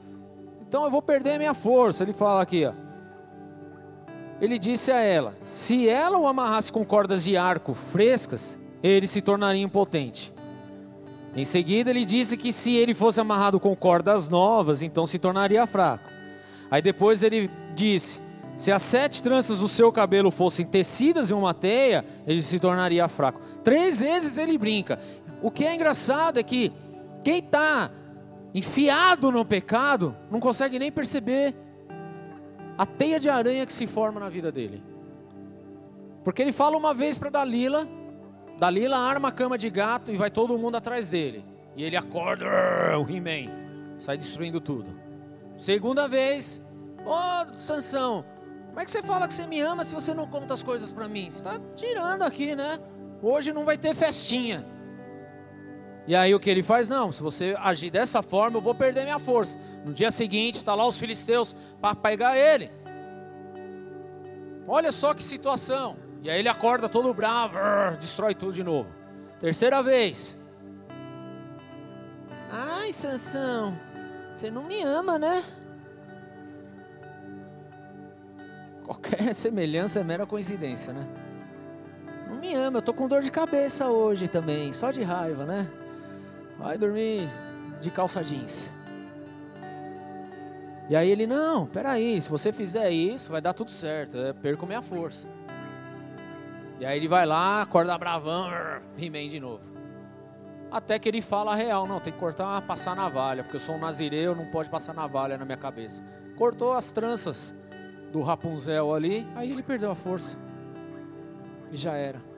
então eu vou perder a minha força. Ele fala aqui, ó. Ele disse a ela: se ela o amarrasse com cordas de arco frescas, ele se tornaria impotente. Em seguida, ele disse que se ele fosse amarrado com cordas novas, então se tornaria fraco. Aí depois ele disse: se as sete tranças do seu cabelo fossem tecidas em uma teia, ele se tornaria fraco. Três vezes ele brinca. O que é engraçado é que quem está enfiado no pecado não consegue nem perceber a teia de aranha que se forma na vida dele. Porque ele fala uma vez para Dalila, Dalila arma a cama de gato e vai todo mundo atrás dele. E ele acorda, o He-Man, sai destruindo tudo. Segunda vez, ô oh, Sansão, como é que você fala que você me ama se você não conta as coisas para mim? Você está tirando aqui, né? Hoje não vai ter festinha. E aí o que ele faz? Não, se você agir dessa forma, eu vou perder minha força. No dia seguinte, está lá os filisteus para pegar ele. Olha só que situação. E aí ele acorda todo bravo, destrói tudo de novo. Terceira vez. Ai, Sansão, você não me ama, né? Qualquer semelhança é mera coincidência, né? Não me ama, eu tô com dor de cabeça hoje também, só de raiva, né? Vai dormir de calça jeans. E aí ele, não, peraí, se você fizer isso, vai dar tudo certo, eu perco minha força. E aí ele vai lá, acorda bravão, He-Man de novo. Até que ele fala a real, não, tem que cortar, passar navalha, porque eu sou um nazireu, não pode passar navalha na minha cabeça. Cortou as tranças do Rapunzel ali, aí ele perdeu a força. E já era.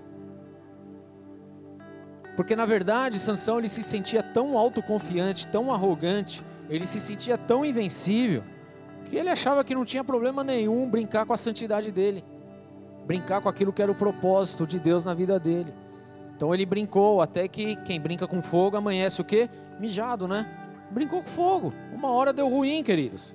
Porque na verdade, Sansão ele se sentia tão autoconfiante, tão arrogante, ele se sentia tão invencível, que ele achava que não tinha problema nenhum brincar com a santidade dele brincar com aquilo que era o propósito de Deus na vida dele. Então ele brincou, até que quem brinca com fogo amanhece o quê? Mijado, né? Brincou com fogo. Uma hora deu ruim, queridos.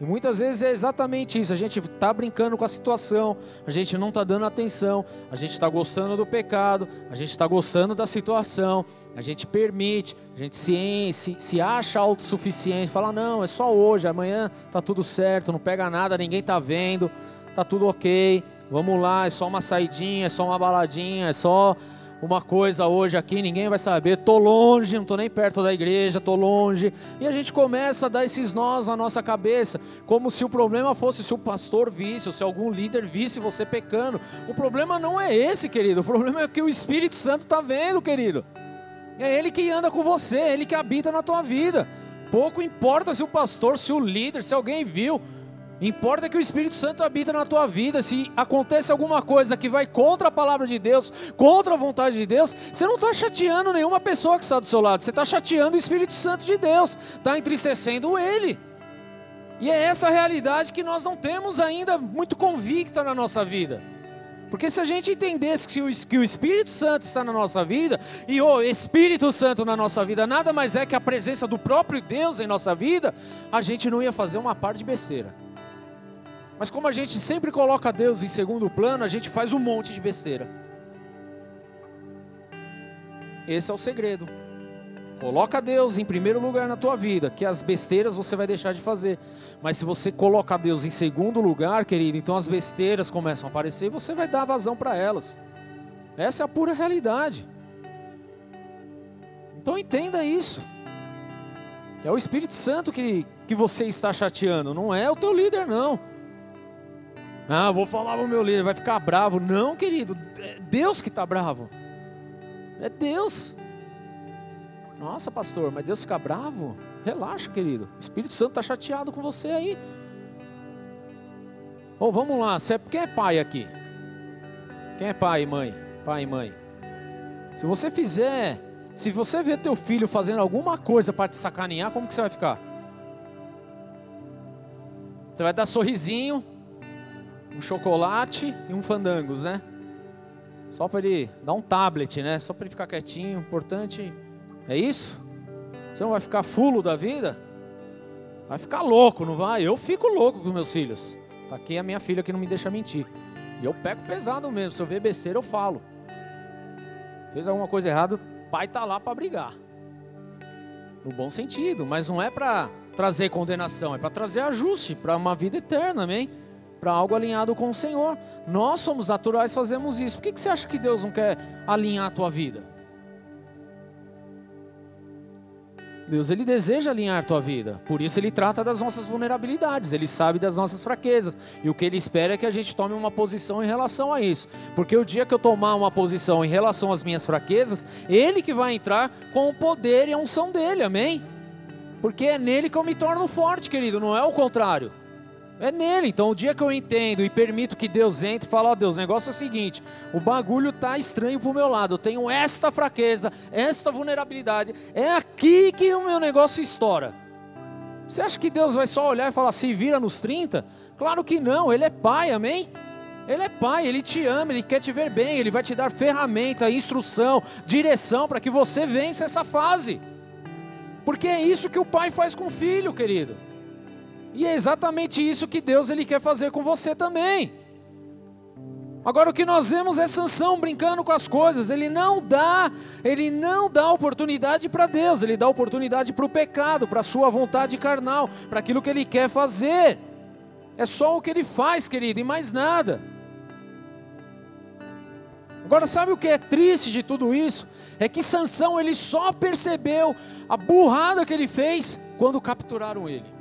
E muitas vezes é exatamente isso. A gente está brincando com a situação, a gente não está dando atenção, a gente está gostando do pecado, a gente está gostando da situação, a gente permite, a gente se, se, se acha autossuficiente, fala: não, é só hoje, amanhã está tudo certo, não pega nada, ninguém está vendo, está tudo ok, vamos lá, é só uma saidinha, é só uma baladinha, é só uma coisa hoje aqui, ninguém vai saber, tô longe, não tô nem perto da igreja, tô longe. E a gente começa a dar esses nós na nossa cabeça, como se o problema fosse se o pastor visse, ou se algum líder visse você pecando. O problema não é esse, querido. O problema é que o Espírito Santo está vendo, querido. É ele que anda com você, é ele que habita na tua vida. Pouco importa se o pastor, se o líder, se alguém viu. Importa que o Espírito Santo habita na tua vida. Se acontece alguma coisa que vai contra a palavra de Deus, contra a vontade de Deus, você não está chateando nenhuma pessoa que está do seu lado, você está chateando o Espírito Santo de Deus, está entristecendo ele. E é essa realidade que nós não temos ainda muito convicta na nossa vida. Porque se a gente entendesse que o, Espírito Santo está na nossa vida, e o Espírito Santo na nossa vida nada mais é que a presença do próprio Deus em nossa vida, a gente não ia fazer uma parte de besteira. Mas como a gente sempre coloca Deus em segundo plano, a gente faz um monte de besteira. Esse é o segredo. Coloca Deus em primeiro lugar na tua vida, que as besteiras você vai deixar de fazer. Mas se você coloca Deus em segundo lugar, querido, então as besteiras começam a aparecer e você vai dar vazão para elas. Essa é a pura realidade. Então entenda isso. É o Espírito Santo que, que você está chateando, não é o teu líder, não. Ah, vou falar para o meu líder, vai ficar bravo. Não, querido, é Deus que está bravo. É Deus. Nossa, pastor, mas Deus fica bravo? Relaxa, querido. O Espírito Santo está chateado com você aí. Ou oh, vamos lá, você, quem é pai aqui? Quem é pai e mãe? Pai e mãe. Se você fizer, se você ver teu filho fazendo alguma coisa para te sacanear, como que você vai ficar? Você vai dar sorrisinho, um chocolate e um fandangos, né? Só para ele dar um tablet, né? Só para ele ficar quietinho, importante. É isso? Você não vai ficar fulo da vida? Vai ficar louco, não vai? Eu fico louco com meus filhos. Tá aqui a minha filha que não me deixa mentir. E eu pego pesado mesmo. Se eu ver besteira, eu falo. Fez alguma coisa errada, o pai tá lá para brigar. No bom sentido, mas não é para trazer condenação, é para trazer ajuste para uma vida eterna, amém? Para algo alinhado com o Senhor. Nós somos naturais, fazemos isso. Por que, que você acha que Deus não quer alinhar a tua vida? Deus ele deseja alinhar a tua vida, por isso ele trata das nossas vulnerabilidades, ele sabe das nossas fraquezas, e o que ele espera é que a gente tome uma posição em relação a isso, porque o dia que eu tomar uma posição em relação às minhas fraquezas, ele que vai entrar com o poder e a unção dele, amém? Porque é nele que eu me torno forte, querido, não é o contrário. É nele. Então, o dia que eu entendo e permito que Deus entre e fala: Ó oh, Deus, o negócio é o seguinte: o bagulho tá estranho pro meu lado. Eu tenho esta fraqueza, esta vulnerabilidade. É aqui que o meu negócio estoura. Você acha que Deus vai só olhar e falar: se vira nos 30? Claro que não. Ele é pai, amém? Ele é pai, ele te ama, ele quer te ver bem, ele vai te dar ferramenta, instrução, direção para que você vença essa fase. Porque é isso que o pai faz com o filho, querido. E é exatamente isso que Deus ele quer fazer com você também. Agora o que nós vemos é Sansão brincando com as coisas. Ele não dá, ele não dá oportunidade para Deus, ele dá oportunidade para o pecado, para a sua vontade carnal, para aquilo que ele quer fazer. É só o que ele faz, querido, e mais nada. Agora sabe o que é triste de tudo isso? É que Sansão ele só percebeu a burrada que ele fez quando capturaram ele.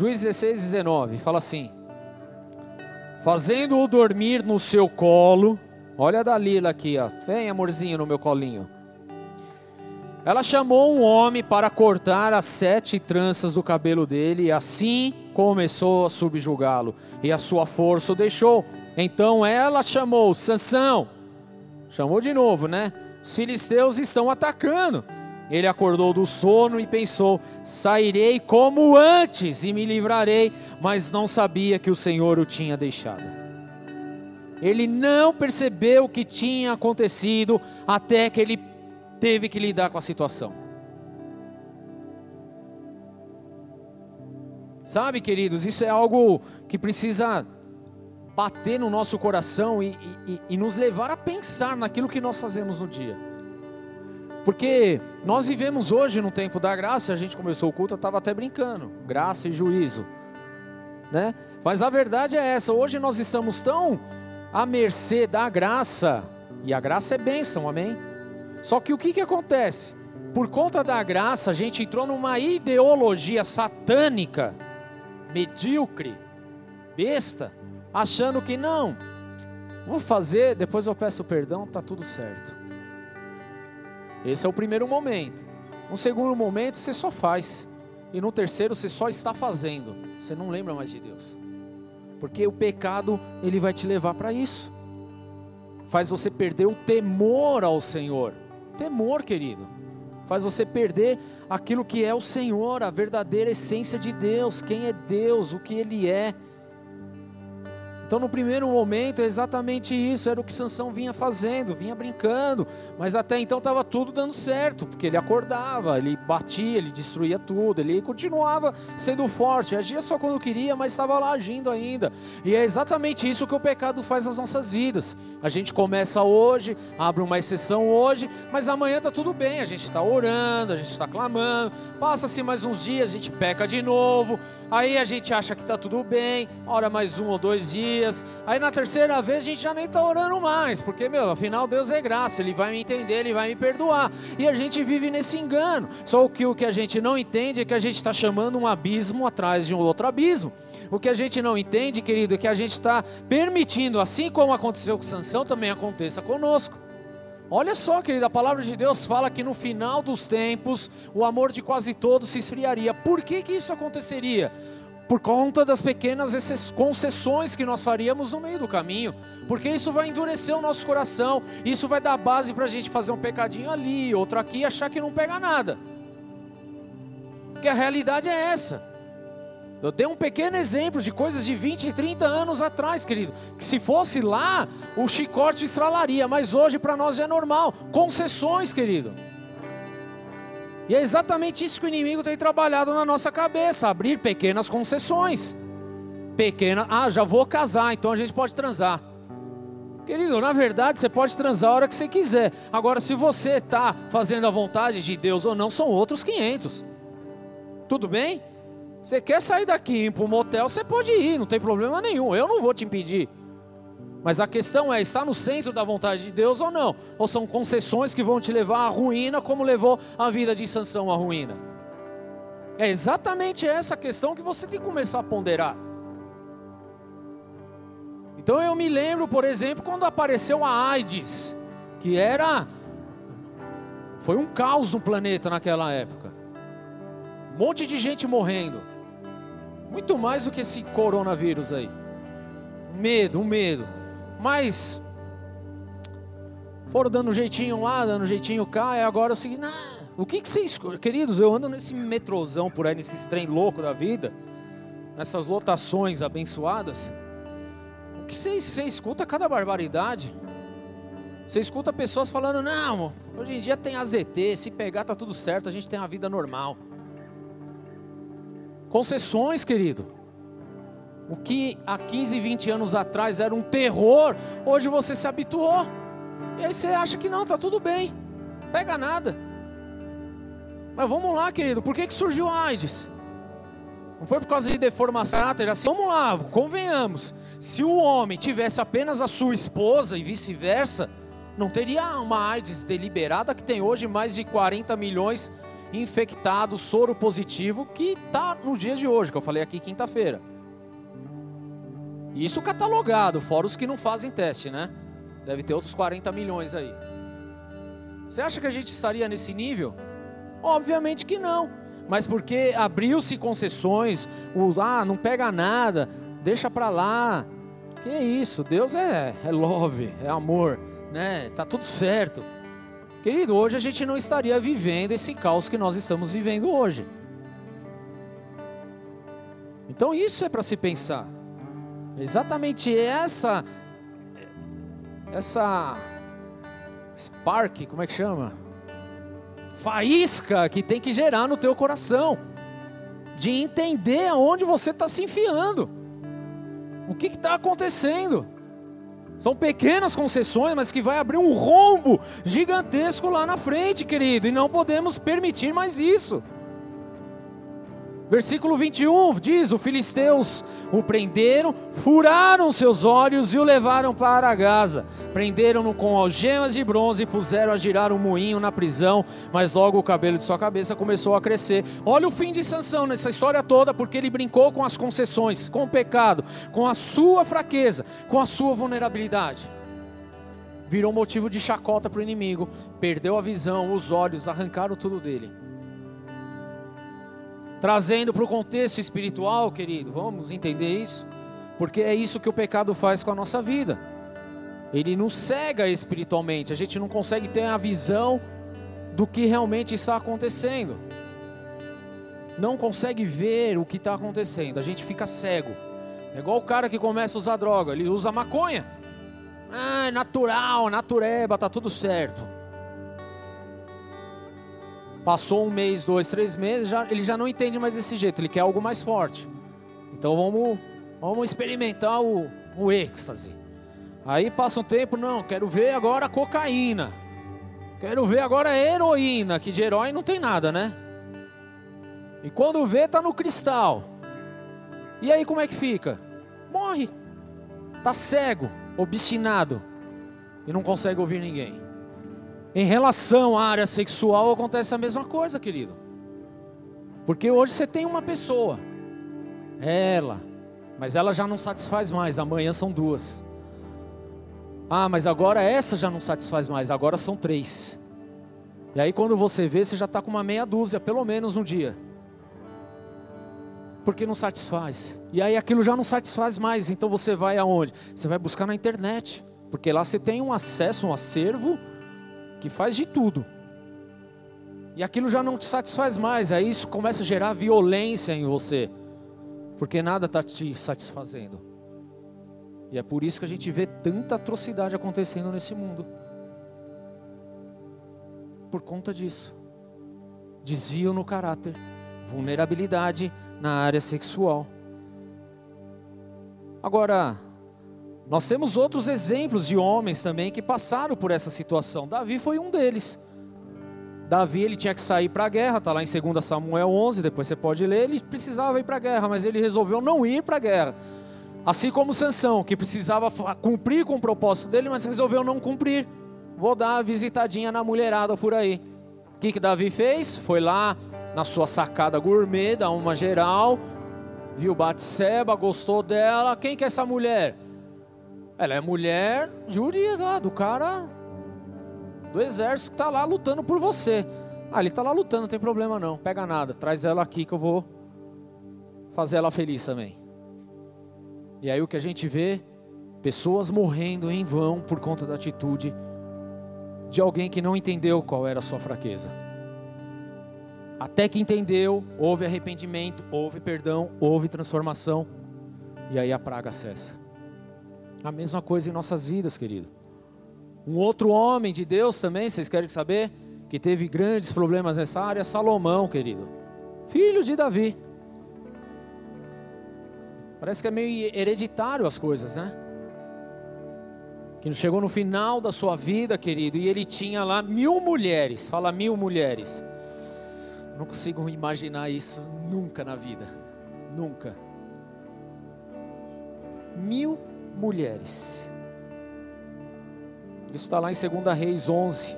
Juiz 16, 19, fala assim: Fazendo-o dormir no seu colo, olha a Dalila aqui, ó, vem amorzinho no meu colinho. Ela chamou um homem para cortar as sete tranças do cabelo dele, e assim começou a subjugá-lo, e a sua força o deixou. Então ela chamou Sansão, chamou de novo, né? Os filisteus estão atacando. Ele acordou do sono e pensou: sairei como antes e me livrarei, mas não sabia que o Senhor o tinha deixado. Ele não percebeu o que tinha acontecido até que ele teve que lidar com a situação. Sabe, queridos, isso é algo que precisa bater no nosso coração e, e, e nos levar a pensar naquilo que nós fazemos no dia. Porque nós vivemos hoje no tempo da graça, a gente começou o culto, eu estava até brincando, graça e juízo, né? Mas a verdade é essa, hoje nós estamos tão à mercê da graça, e a graça é bênção, amém? Só que o que, que acontece? Por conta da graça, a gente entrou numa ideologia satânica, medíocre, besta, achando que não, vou fazer, depois eu peço perdão, tá tudo certo. Esse é o primeiro momento. No segundo momento, você só faz. E no terceiro, você só está fazendo. Você não lembra mais de Deus. Porque o pecado, ele vai te levar para isso. Faz você perder o temor ao Senhor. Temor, querido. Faz você perder aquilo que é o Senhor, a verdadeira essência de Deus, quem é Deus, o que Ele é. Então, no primeiro momento, é exatamente isso, era o que Sansão vinha fazendo, vinha brincando, mas até então estava tudo dando certo, porque ele acordava, ele batia, ele destruía tudo, ele continuava sendo forte, agia só quando queria, mas estava lá agindo ainda. E é exatamente isso que o pecado faz nas nossas vidas. A gente começa hoje, abre uma exceção hoje, mas amanhã está tudo bem, a gente está orando, a gente está clamando, passa-se mais uns dias, a gente peca de novo, aí a gente acha que está tudo bem, ora mais um ou dois dias dias. Aí na terceira vez a gente já nem está orando mais, porque, meu, afinal Deus é graça, Ele vai me entender, Ele vai me perdoar. E a gente vive nesse engano. Só que o que a gente não entende é que a gente está chamando um abismo atrás de um outro abismo. O que a gente não entende, querido, é que a gente está permitindo, assim como aconteceu com Sansão, também aconteça conosco. Olha só, querido, a palavra de Deus fala que no final dos tempos o amor de quase todos se esfriaria. Por que, que isso aconteceria? Por conta das pequenas concessões que nós faríamos no meio do caminho, porque isso vai endurecer o nosso coração, isso vai dar base para a gente fazer um pecadinho ali, outro aqui e achar que não pega nada, porque a realidade é essa. Eu dei um pequeno exemplo de coisas de 20, 30 anos atrás, querido. Que se fosse lá, o chicote estralaria, mas hoje para nós é normal. Concessões, querido. E é exatamente isso que o inimigo tem trabalhado na nossa cabeça: abrir pequenas concessões. Pequena, ah, já vou casar, então a gente pode transar. Querido, na verdade você pode transar a hora que você quiser. Agora, se você está fazendo a vontade de Deus ou não, são outros 500. Tudo bem? Você quer sair daqui e ir para um motel, você pode ir, não tem problema nenhum. Eu não vou te impedir. Mas a questão é: está no centro da vontade de Deus ou não? Ou são concessões que vão te levar à ruína, como levou a vida de Sansão à ruína? É exatamente essa questão que você tem que começar a ponderar. Então eu me lembro, por exemplo, quando apareceu a AIDS, que era foi um caos no planeta naquela época. Um monte de gente morrendo. Muito mais do que esse coronavírus aí. Medo, um medo. Mas foram dando um jeitinho lá, dando um jeitinho cá, e agora é o seguinte, o que, que vocês, queridos, eu ando nesse metrozão por aí, nesses trem louco da vida, nessas lotações abençoadas, o que você, você escuta cada barbaridade. Você escuta pessoas falando, não, hoje em dia tem AZT, se pegar tá tudo certo, a gente tem uma vida normal. Concessões, querido. O que há 15, 20 anos atrás era um terror, hoje você se habituou. E aí você acha que não, tá tudo bem. Pega nada. Mas vamos lá, querido, por que, que surgiu a AIDS? Não foi por causa de deformação, assim, vamos lá, convenhamos. Se o homem tivesse apenas a sua esposa e vice-versa, não teria uma AIDS deliberada que tem hoje mais de 40 milhões infectados, soro positivo, que está nos dias de hoje, que eu falei aqui quinta-feira. Isso catalogado, fora os que não fazem teste, né? Deve ter outros 40 milhões aí. Você acha que a gente estaria nesse nível? Obviamente que não. Mas porque abriu-se concessões, o ah, não pega nada, deixa para lá. Que isso? Deus é, é love, é amor, né? Tá tudo certo. Querido, hoje a gente não estaria vivendo esse caos que nós estamos vivendo hoje. Então isso é para se pensar. Exatamente essa essa spark, como é que chama? Faísca que tem que gerar no teu coração de entender aonde você está se enfiando. O que está acontecendo? São pequenas concessões, mas que vai abrir um rombo gigantesco lá na frente, querido, e não podemos permitir mais isso. Versículo 21 diz: Os filisteus o prenderam, furaram seus olhos e o levaram para Gaza. Prenderam-no com algemas de bronze e puseram a girar um moinho na prisão, mas logo o cabelo de sua cabeça começou a crescer. Olha o fim de Sansão nessa história toda, porque ele brincou com as concessões, com o pecado, com a sua fraqueza, com a sua vulnerabilidade. Virou motivo de chacota para o inimigo, perdeu a visão, os olhos, arrancaram tudo dele. Trazendo para o contexto espiritual, querido, vamos entender isso? Porque é isso que o pecado faz com a nossa vida. Ele nos cega espiritualmente, a gente não consegue ter a visão do que realmente está acontecendo. Não consegue ver o que está acontecendo, a gente fica cego. É igual o cara que começa a usar droga, ele usa maconha. Ah, é natural, natureba, tá tudo certo. Passou um mês, dois, três meses, já, ele já não entende mais desse jeito, ele quer algo mais forte. Então vamos, vamos experimentar o, o êxtase. Aí passa um tempo, não, quero ver agora a cocaína. Quero ver agora heroína, que de herói não tem nada, né? E quando vê, tá no cristal. E aí como é que fica? Morre. Tá cego, obstinado e não consegue ouvir ninguém. Em relação à área sexual acontece a mesma coisa, querido. Porque hoje você tem uma pessoa, ela, mas ela já não satisfaz mais, amanhã são duas. Ah, mas agora essa já não satisfaz mais, agora são três. E aí quando você vê, você já está com uma meia dúzia, pelo menos um dia. Porque não satisfaz. E aí aquilo já não satisfaz mais, então você vai aonde? Você vai buscar na internet. Porque lá você tem um acesso, um acervo que faz de tudo. E aquilo já não te satisfaz mais, aí isso começa a gerar violência em você, porque nada está te satisfazendo. E é por isso que a gente vê tanta atrocidade acontecendo nesse mundo. Por conta disso. Desvio no caráter, vulnerabilidade na área sexual. Agora, nós temos outros exemplos de homens também que passaram por essa situação. Davi foi um deles. Davi ele tinha que sair para a guerra, está lá em 2 Samuel 11, depois você pode ler, ele precisava ir para a guerra, mas ele resolveu não ir para a guerra. Assim como Sansão, que precisava cumprir com o propósito dele, mas resolveu não cumprir. Vou dar uma visitadinha na mulherada por aí. O que, que Davi fez? Foi lá na sua sacada gourmet, dá uma geral, viu Batseba, gostou dela. Quem que é essa mulher? Ela é mulher de Urias lá, do cara do exército que está lá lutando por você. Ah, ele está lá lutando, não tem problema não, pega nada, traz ela aqui que eu vou fazer ela feliz também. E aí o que a gente vê, pessoas morrendo em vão por conta da atitude de alguém que não entendeu qual era a sua fraqueza. Até que entendeu, houve arrependimento, houve perdão, houve transformação, e aí a praga cessa. A mesma coisa em nossas vidas, querido. Um outro homem de Deus também, vocês querem saber? Que teve grandes problemas nessa área, Salomão, querido. Filho de Davi. Parece que é meio hereditário as coisas, né? Que chegou no final da sua vida, querido, e ele tinha lá mil mulheres. Fala mil mulheres. Não consigo imaginar isso nunca na vida. Nunca. Mil mulheres. Isso está lá em 2 Reis 11.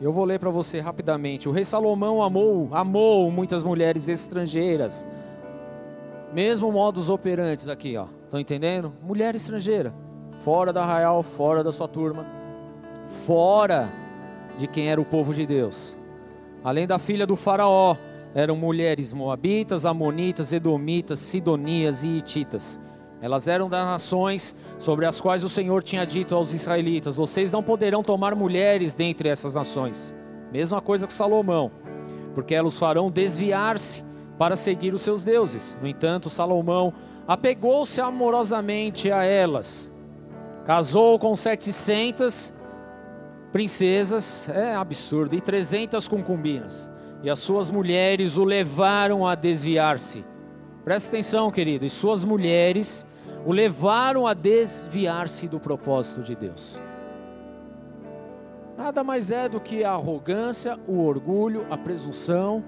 Eu vou ler para você rapidamente. O rei Salomão amou, amou muitas mulheres estrangeiras. Mesmo modus operantes aqui, ó. Estão entendendo? Mulher estrangeira, fora da arraial, fora da sua turma, fora de quem era o povo de Deus. Além da filha do faraó, eram mulheres moabitas, amonitas, edomitas, sidonias e hititas Elas eram das nações sobre as quais o Senhor tinha dito aos israelitas: Vocês não poderão tomar mulheres dentre essas nações. Mesma coisa com Salomão, porque elas farão desviar-se para seguir os seus deuses. No entanto, Salomão apegou-se amorosamente a elas, casou com 700 princesas, é absurdo, e 300 concubinas, e as suas mulheres o levaram a desviar-se. Presta atenção, querido, e suas mulheres o levaram a desviar-se do propósito de Deus. Nada mais é do que a arrogância, o orgulho, a presunção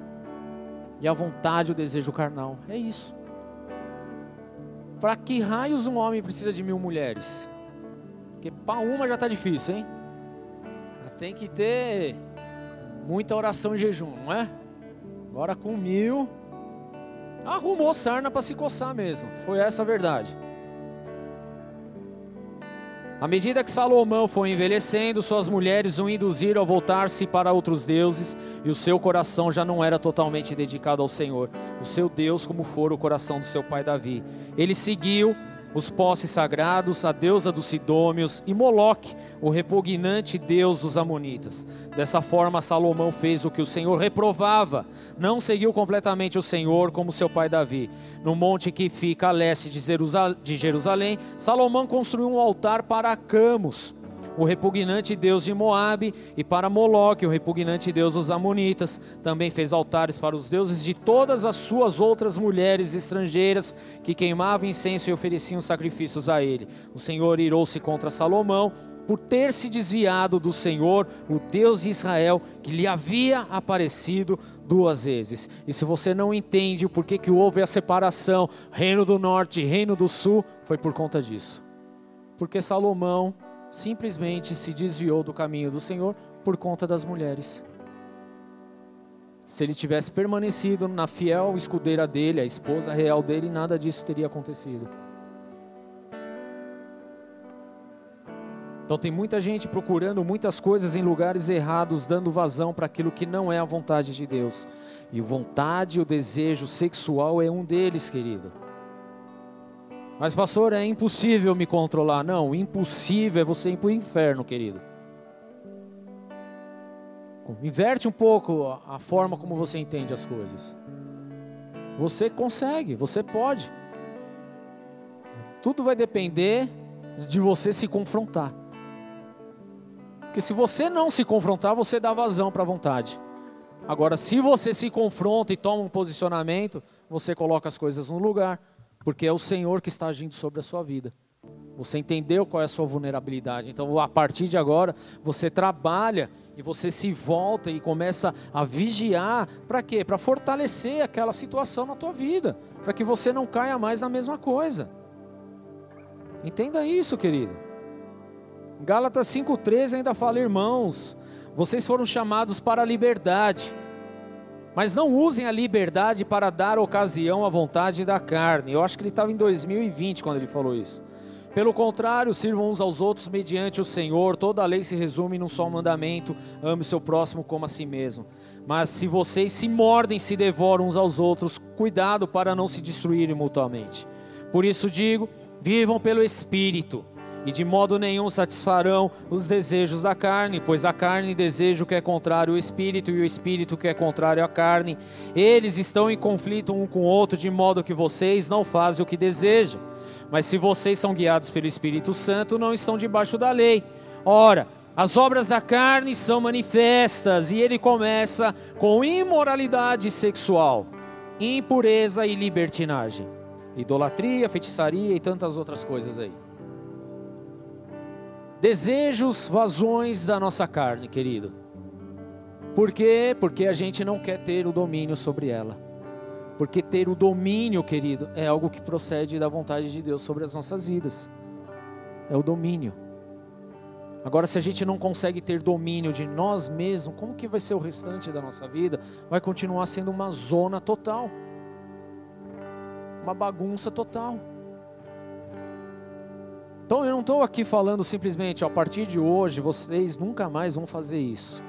e a vontade, o desejo carnal. É isso. Para que raios um homem precisa de mil mulheres? Porque para uma já está difícil, hein? Tem que ter muita oração e jejum, não é? Agora com mil, arrumou sarna para se coçar mesmo. Foi essa a verdade. À medida que Salomão foi envelhecendo, suas mulheres o induziram a voltar-se para outros deuses, e o seu coração já não era totalmente dedicado ao Senhor, o seu Deus, como for o coração do seu pai Davi. Ele seguiu os postes sagrados, a deusa dos Sidômios e Moloque, o repugnante deus dos Amonitas. Dessa forma, Salomão fez o que o Senhor reprovava, não seguiu completamente o Senhor como seu pai Davi. No monte que fica a leste de Jerusalém, Salomão construiu um altar para Camus o repugnante deus de Moabe, e para Moloque, o repugnante deus dos Amonitas. Também fez altares para os deuses de todas as suas outras mulheres estrangeiras que queimavam incenso e ofereciam sacrifícios a ele. O Senhor irou-se contra Salomão por ter se desviado do Senhor, o Deus de Israel, que lhe havia aparecido duas vezes. E se você não entende o porquê que houve a separação, reino do norte e reino do sul, foi por conta disso. Porque Salomão simplesmente se desviou do caminho do Senhor por conta das mulheres. Se ele tivesse permanecido na fiel escudeira dele, a esposa real dele, nada disso teria acontecido. Então tem muita gente procurando muitas coisas em lugares errados, dando vazão para aquilo que não é a vontade de Deus. E vontade, o desejo sexual é um deles, querido. Mas, pastor, é impossível me controlar. Não, impossível é você ir para o inferno, querido. Inverte um pouco a forma como você entende as coisas. Você consegue, você pode. Tudo vai depender de você se confrontar. Porque se você não se confrontar, você dá vazão para a vontade. Agora, se você se confronta e toma um posicionamento, você coloca as coisas no lugar porque é o Senhor que está agindo sobre a sua vida. Você entendeu qual é a sua vulnerabilidade. Então, a partir de agora, você trabalha e você se volta e começa a vigiar. Para quê? Para fortalecer aquela situação na tua vida. Para que você não caia mais na mesma coisa. Entenda isso, querido. Gálatas 5,13 ainda fala, irmãos, vocês foram chamados para a liberdade. Mas não usem a liberdade para dar ocasião à vontade da carne. Eu acho que ele estava em 2020 quando ele falou isso. Pelo contrário, sirvam uns aos outros mediante o Senhor. Toda a lei se resume num só mandamento: ame seu próximo como a si mesmo. Mas se vocês se mordem, se devoram uns aos outros, cuidado para não se destruírem mutuamente. Por isso digo: vivam pelo Espírito e de modo nenhum satisfarão os desejos da carne, pois a carne deseja o que é contrário ao espírito e o espírito que é contrário à carne. Eles estão em conflito um com o outro, de modo que vocês não fazem o que desejam. Mas se vocês são guiados pelo Espírito Santo, não estão debaixo da lei. Ora, as obras da carne são manifestas, e ele começa com imoralidade sexual, impureza e libertinagem, idolatria, feitiçaria e tantas outras coisas aí. Desejos, vazões da nossa carne, querido. Por quê? Porque a gente não quer ter o domínio sobre ela. Porque ter o domínio, querido, é algo que procede da vontade de Deus sobre as nossas vidas. É o domínio. Agora, se a gente não consegue ter domínio de nós mesmos, como que vai ser o restante da nossa vida? Vai continuar sendo uma zona total. Uma bagunça total. Então eu não estou aqui falando simplesmente, a partir de hoje vocês nunca mais vão fazer isso.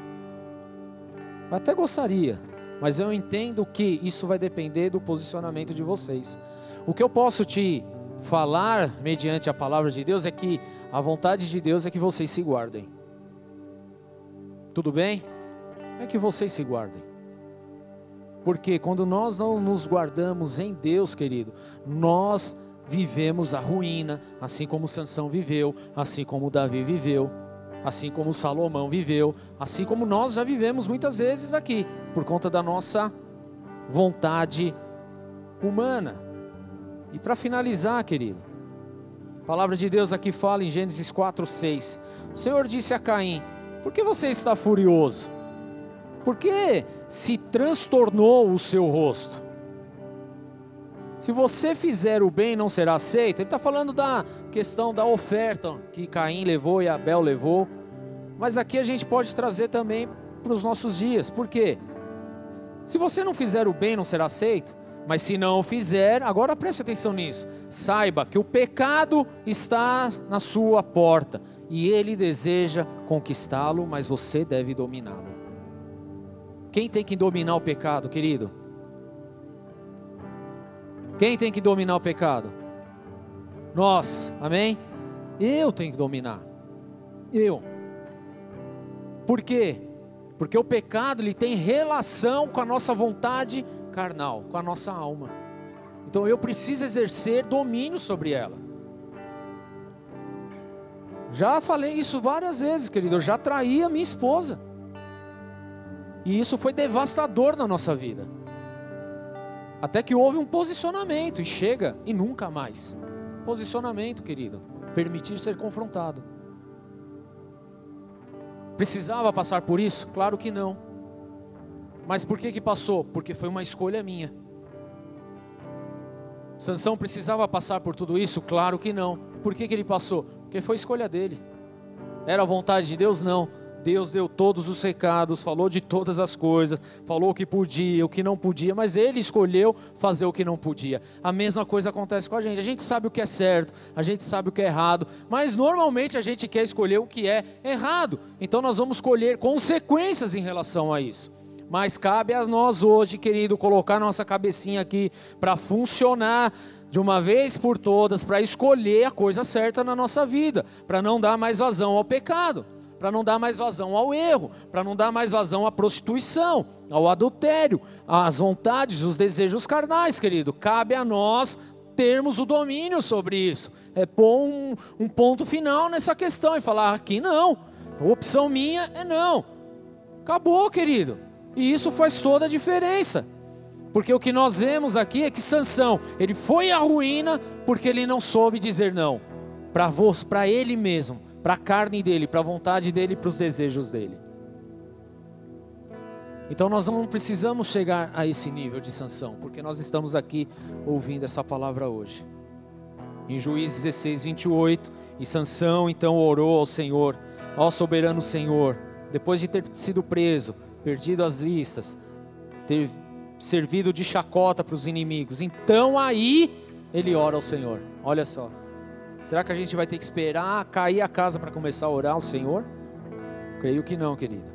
Eu até gostaria, mas eu entendo que isso vai depender do posicionamento de vocês. O que eu posso te falar mediante a palavra de Deus é que a vontade de Deus é que vocês se guardem. Tudo bem? É que vocês se guardem. Porque quando nós não nos guardamos em Deus, querido, nós vivemos a ruína, assim como Sansão viveu, assim como Davi viveu, assim como Salomão viveu, assim como nós já vivemos muitas vezes aqui, por conta da nossa vontade humana. E para finalizar, querido, a palavra de Deus aqui fala em Gênesis 4, 6. O Senhor disse a Caim: Por que você está furioso? Por que se transtornou o seu rosto? Se você fizer o bem, não será aceito. Ele está falando da questão da oferta que Caim levou e Abel levou. Mas aqui a gente pode trazer também para os nossos dias. Por quê? Se você não fizer o bem, não será aceito. Mas se não fizer, agora preste atenção nisso. Saiba que o pecado está na sua porta e ele deseja conquistá-lo, mas você deve dominá-lo. Quem tem que dominar o pecado, querido? Quem tem que dominar o pecado? Nós, amém? Eu tenho que dominar. Eu. Por quê? Porque o pecado ele tem relação com a nossa vontade carnal, com a nossa alma. Então eu preciso exercer domínio sobre ela. Já falei isso várias vezes, querido. Eu já traí a minha esposa. E isso foi devastador na nossa vida. Até que houve um posicionamento e chega e nunca mais. Posicionamento, querido. Permitir ser confrontado. Precisava passar por isso? Claro que não. Mas por que que passou? Porque foi uma escolha minha. Sansão precisava passar por tudo isso? Claro que não. Por que que ele passou? Porque foi escolha dele. Era a vontade de Deus? Não. Deus deu todos os recados, falou de todas as coisas, falou o que podia, o que não podia, mas ele escolheu fazer o que não podia. A mesma coisa acontece com a gente. A gente sabe o que é certo, a gente sabe o que é errado, mas normalmente a gente quer escolher o que é errado. Então nós vamos escolher consequências em relação a isso. Mas cabe a nós hoje, querido, colocar nossa cabecinha aqui para funcionar de uma vez por todas, para escolher a coisa certa na nossa vida, para não dar mais vazão ao pecado, para não dar mais vazão ao erro, para não dar mais vazão à prostituição, ao adultério, às vontades, os desejos carnais, querido. Cabe a nós termos o domínio sobre isso. É pôr um, um ponto final nessa questão e falar: aqui não, a opção minha é não. Acabou, querido. E isso faz toda a diferença. Porque o que nós vemos aqui é que Sansão, ele foi à ruína porque ele não soube dizer não para ele mesmo, para a carne dele, para a vontade dele, para os desejos dele. Então nós não precisamos chegar a esse nível de sanção, porque nós estamos aqui ouvindo essa palavra hoje. Em Juízes 16, 28, e Sansão então orou ao Senhor, ó soberano Senhor, depois de ter sido preso, perdido as vistas, ter servido de chacota para os inimigos. Então aí ele ora ao Senhor. Olha só. Será que a gente vai ter que esperar cair a casa para começar a orar ao Senhor? Creio que não, querida.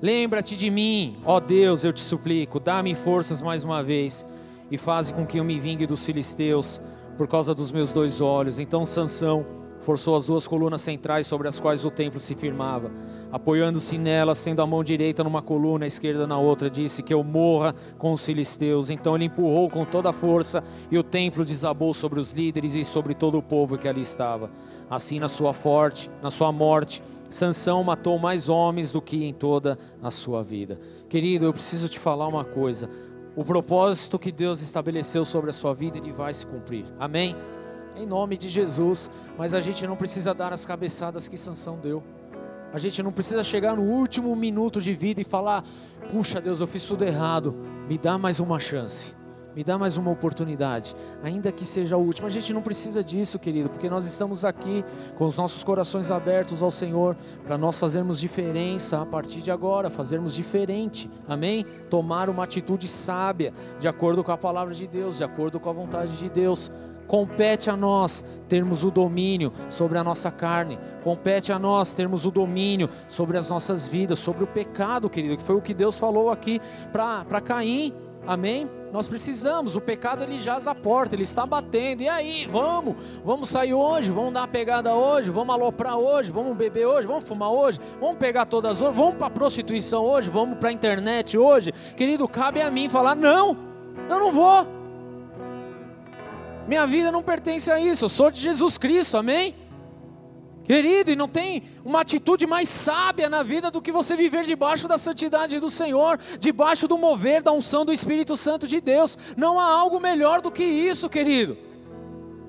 Lembra-te de mim, ó Deus, eu te suplico, dá-me forças mais uma vez e faz com que eu me vingue dos filisteus por causa dos meus dois olhos. Então Sansão forçou as duas colunas centrais sobre as quais o templo se firmava. Apoiando-se nelas, tendo a mão direita numa coluna, a esquerda na outra, disse que eu morra com os filisteus. Então ele empurrou com toda a força e o templo desabou sobre os líderes e sobre todo o povo que ali estava. Assim, na sua forte, na sua morte, Sansão matou mais homens do que em toda a sua vida. Querido, eu preciso te falar uma coisa. O propósito que Deus estabeleceu sobre a sua vida, ele vai se cumprir. Amém em nome de Jesus. Mas a gente não precisa dar as cabeçadas que Sansão deu. A gente não precisa chegar no último minuto de vida e falar: puxa Deus, eu fiz tudo errado, me dá mais uma chance, me dá mais uma oportunidade, ainda que seja a última. A gente não precisa disso, querido, porque nós estamos aqui com os nossos corações abertos ao Senhor para nós fazermos diferença a partir de agora, fazermos diferente, amém? Tomar uma atitude sábia, de acordo com a palavra de Deus, de acordo com a vontade de Deus. Compete a nós termos o domínio sobre a nossa carne, compete a nós termos o domínio sobre as nossas vidas, sobre o pecado, querido, que foi o que Deus falou aqui para Caim, amém? Nós precisamos, o pecado ele jaz a porta, ele está batendo. E aí, vamos, vamos sair hoje, vamos dar uma pegada hoje, vamos aloprar hoje, vamos beber hoje, vamos fumar hoje, vamos pegar todas hoje, vamos para a prostituição hoje, vamos para a internet hoje. Querido, cabe a mim falar: não, eu não vou. Minha vida não pertence a isso, eu sou de Jesus Cristo, amém? Querido, e não tem uma atitude mais sábia na vida do que você viver debaixo da santidade do Senhor, debaixo do mover da unção do Espírito Santo de Deus. Não há algo melhor do que isso, querido.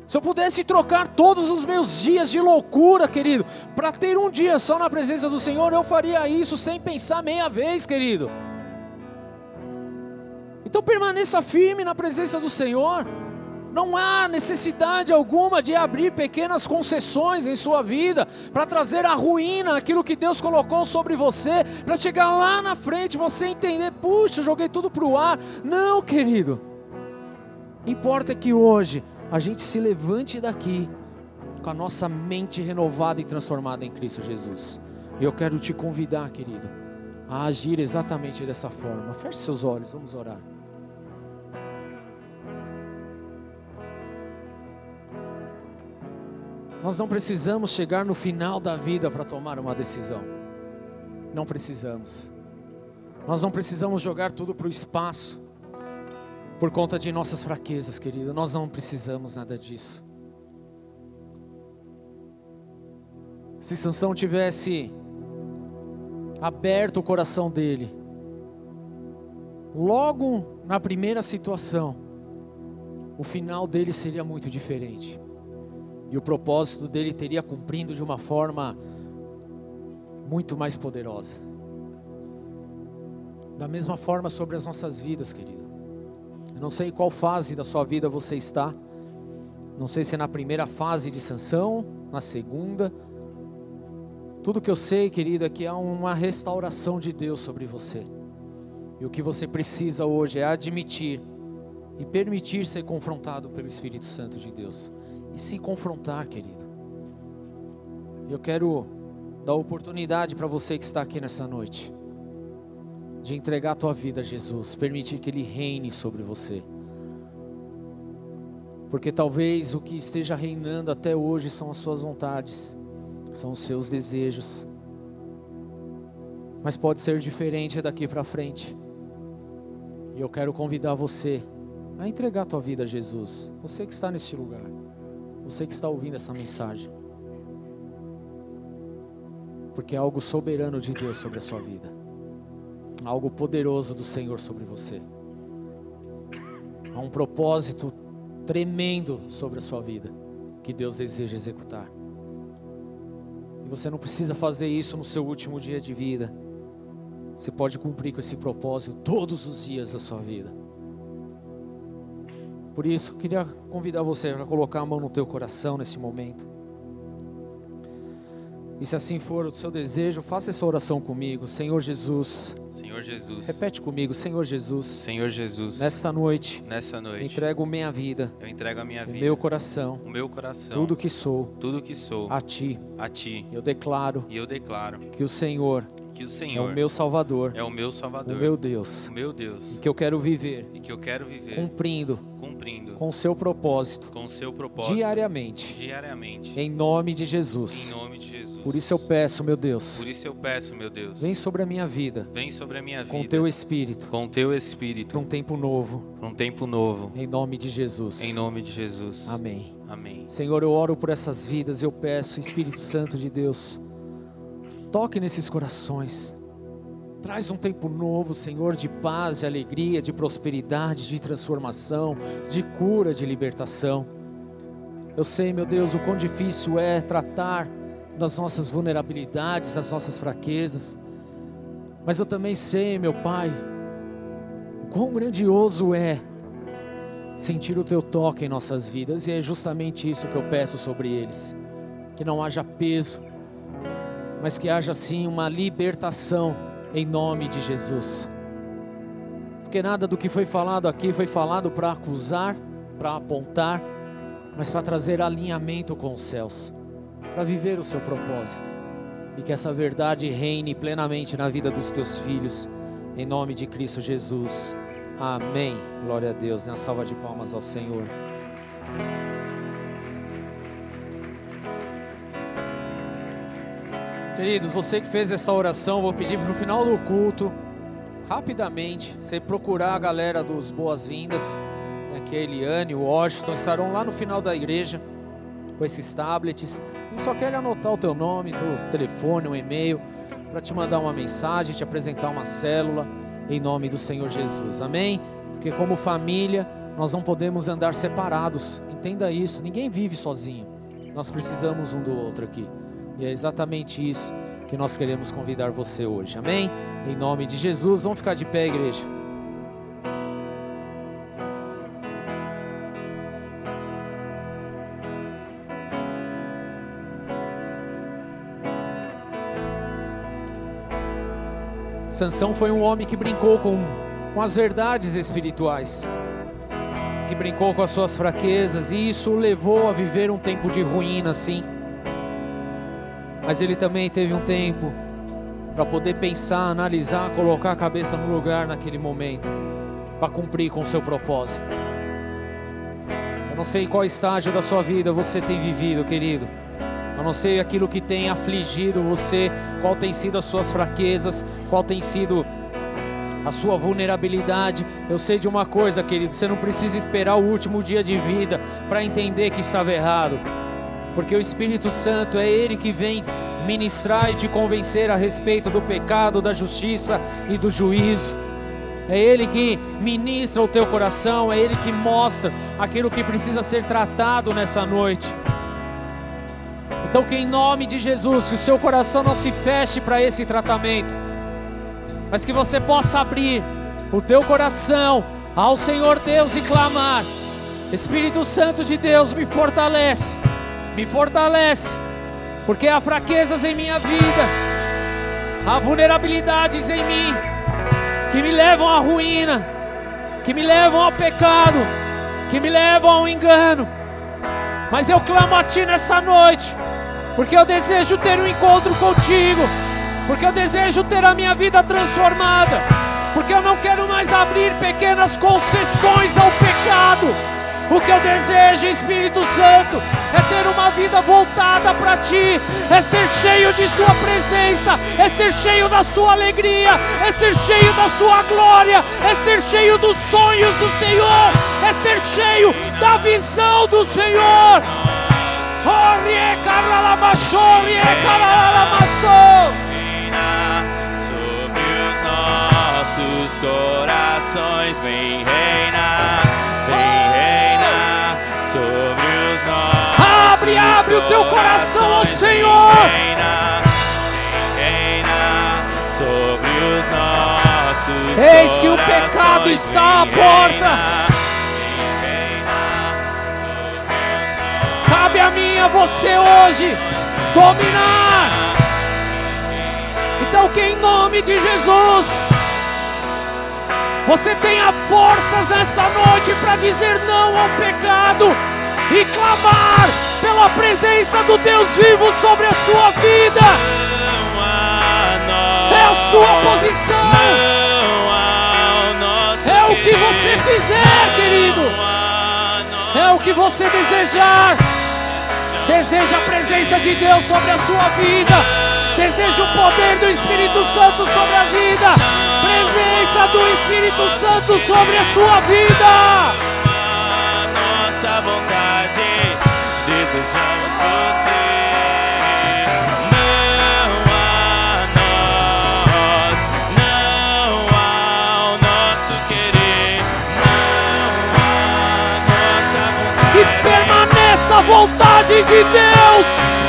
Se eu pudesse trocar todos os meus dias de loucura, querido, para ter um dia só na presença do Senhor, eu faria isso sem pensar meia vez, querido. Então permaneça firme na presença do Senhor. Não há necessidade alguma de abrir pequenas concessões em sua vida para trazer a ruína, aquilo que Deus colocou sobre você, para chegar lá na frente você entender, puxa, joguei tudo para o ar. Não, querido. Importa que hoje a gente se levante daqui com a nossa mente renovada e transformada em Cristo Jesus. E eu quero te convidar, querido, a agir exatamente dessa forma. Feche seus olhos, vamos orar. Nós não precisamos chegar no final da vida para tomar uma decisão. Não precisamos. Nós não precisamos jogar tudo para o espaço por conta de nossas fraquezas, querido. Nós não precisamos nada disso. Se Sansão tivesse aberto o coração dele, logo na primeira situação, o final dele seria muito diferente e o propósito dele teria cumprido de uma forma muito mais poderosa. Da mesma forma sobre as nossas vidas, querido. Eu não sei em qual fase da sua vida você está. Não sei se é na primeira fase de sanção, na segunda. Tudo que eu sei, querido, é que há uma restauração de Deus sobre você. E o que você precisa hoje é admitir e permitir ser confrontado pelo Espírito Santo de Deus e se confrontar, querido. Eu quero dar oportunidade para você que está aqui nessa noite de entregar a tua vida a Jesus, permitir que Ele reine sobre você. Porque talvez o que esteja reinando até hoje são as suas vontades, são os seus desejos. Mas pode ser diferente daqui para frente. E eu quero convidar você a entregar a tua vida a Jesus. Você que está neste lugar. Você que está ouvindo essa mensagem. Porque é algo soberano de Deus sobre a sua vida. Algo poderoso do Senhor sobre você. Há um propósito tremendo sobre a sua vida que Deus deseja executar. E você não precisa fazer isso no seu último dia de vida. Você pode cumprir com esse propósito todos os dias da sua vida. Por isso, eu queria convidar você a colocar a mão no teu coração nesse momento. E se assim for o seu desejo, faça essa oração comigo. Senhor Jesus. Senhor Jesus. Repete comigo, Senhor Jesus. Senhor Jesus. Nesta noite. Nessa noite. Entrego minha vida. Eu entrego a minha vida. O meu coração. O meu coração. Tudo que sou. Tudo que sou. A ti. A ti. Eu declaro. E eu declaro. Que o Senhor que o Senhor é o meu Salvador, é o meu Salvador, o meu Deus, o meu Deus, e que eu quero viver, e que eu quero viver, cumprindo, cumprindo, com seu propósito, com seu propósito, diariamente, diariamente, em nome de Jesus, em nome de Jesus. Por isso eu peço, meu Deus, por isso eu peço, meu Deus, vem sobre a minha vida, vem sobre a minha vida, com teu Espírito, com teu Espírito, para um tempo novo, para um tempo novo, em nome de Jesus, em nome de Jesus, Amém. Amém. Senhor, eu oro por essas vidas, eu peço, Espírito Santo de Deus, toque nesses corações. Traz um tempo novo, Senhor, de paz, de alegria, de prosperidade, de transformação, de cura, de libertação. Eu sei, meu Deus, o quão difícil é tratar das nossas vulnerabilidades, das nossas fraquezas. Mas eu também sei, meu Pai, o quão grandioso é sentir o Teu toque em nossas vidas, e é justamente isso que eu peço sobre eles: que não haja peso, mas que haja sim uma libertação em nome de Jesus. Porque nada do que foi falado aqui foi falado para acusar, para apontar, mas para trazer alinhamento com os céus, para viver o seu propósito. E que essa verdade reine plenamente na vida dos teus filhos, em nome de Cristo Jesus. Amém. Glória a Deus. Uma salva de palmas ao Senhor. Queridos, você que fez essa oração, vou pedir para o final do culto, rapidamente, você procurar a galera dos boas-vindas, aqui a Eliane, o Washington, estarão lá no final da igreja com esses tablets. E só querem anotar o teu nome, teu telefone, um e-mail, para te mandar uma mensagem, te apresentar uma célula, em nome do Senhor Jesus. Amém? Porque como família, nós não podemos andar separados. Entenda isso, ninguém vive sozinho. Nós precisamos um do outro aqui. E é exatamente isso que nós queremos convidar você hoje. Amém? Em nome de Jesus, vamos ficar de pé, igreja. Sansão foi um homem que brincou com, com as verdades espirituais, que brincou com as suas fraquezas, e isso o levou a viver um tempo de ruína, sim. Mas ele também teve um tempo para poder pensar, analisar, colocar a cabeça no lugar naquele momento, para cumprir com o seu propósito. Eu não sei qual estágio da sua vida você tem vivido, querido. Eu não sei aquilo que tem afligido você, qual tem sido as suas fraquezas, qual tem sido a sua vulnerabilidade. Eu sei de uma coisa, querido, você não precisa esperar o último dia de vida para entender que estava errado porque o Espírito Santo é Ele que vem ministrar e te convencer a respeito do pecado, da justiça e do juízo. É Ele que ministra o teu coração, é Ele que mostra aquilo que precisa ser tratado nessa noite. Então, que em nome de Jesus, que o seu coração não se feche para esse tratamento, mas que você possa abrir o teu coração ao Senhor Deus e clamar: Espírito Santo de Deus, me fortalece me fortalece, porque há fraquezas em minha vida, há vulnerabilidades em mim que me levam à ruína, que me levam ao pecado, que me levam ao engano. Mas eu clamo a Ti nessa noite, porque eu desejo ter um encontro contigo, porque eu desejo ter a minha vida transformada, porque eu não quero mais abrir pequenas concessões ao pecado o que eu desejo, Espírito Santo, é ter uma vida voltada para Ti, é ser cheio de Sua presença, é ser cheio da Sua alegria, é ser cheio da Sua glória, é ser cheio dos sonhos do Senhor, é ser cheio da visão do Senhor. Sobre os nossos corações vem reinar coração ao Senhor. Eis que o pecado está à porta. Cabe a mim, a você hoje, dominar. Então, que em nome de Jesus, você tenha forças nessa noite para dizer não ao pecado e clamar pela presença do Deus vivo sobre a sua vida. É a sua posição. É o que você fizer, querido. É o que você desejar. Deseja a presença de Deus sobre a sua vida. Deseja o poder do Espírito Santo sobre a vida. Presença do Espírito Santo sobre a sua vida. Nossa vontade, desejamos você. Não a nós, não ao nosso querer, não a nossa vontade. Que permaneça a vontade de Deus.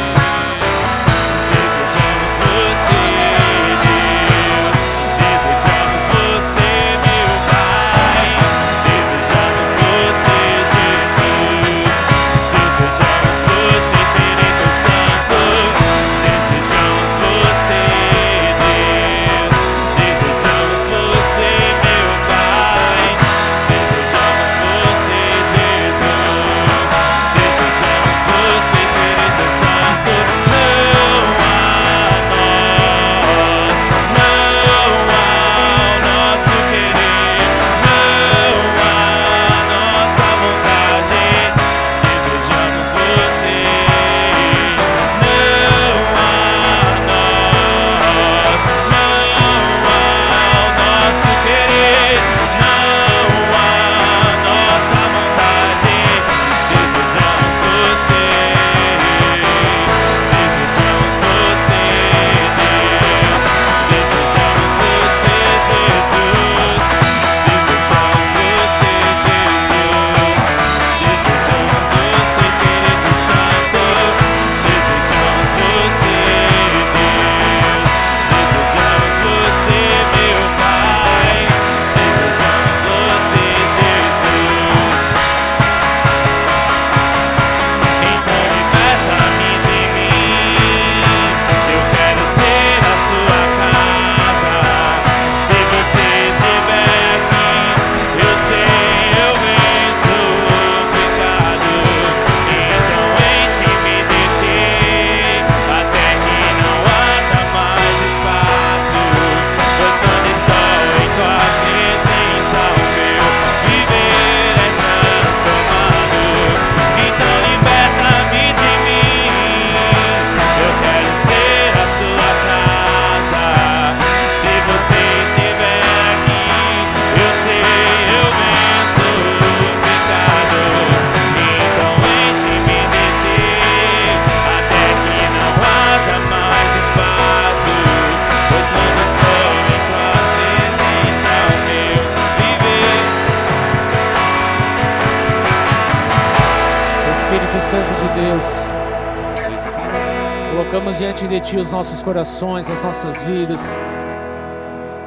De Ti os nossos corações, as nossas vidas,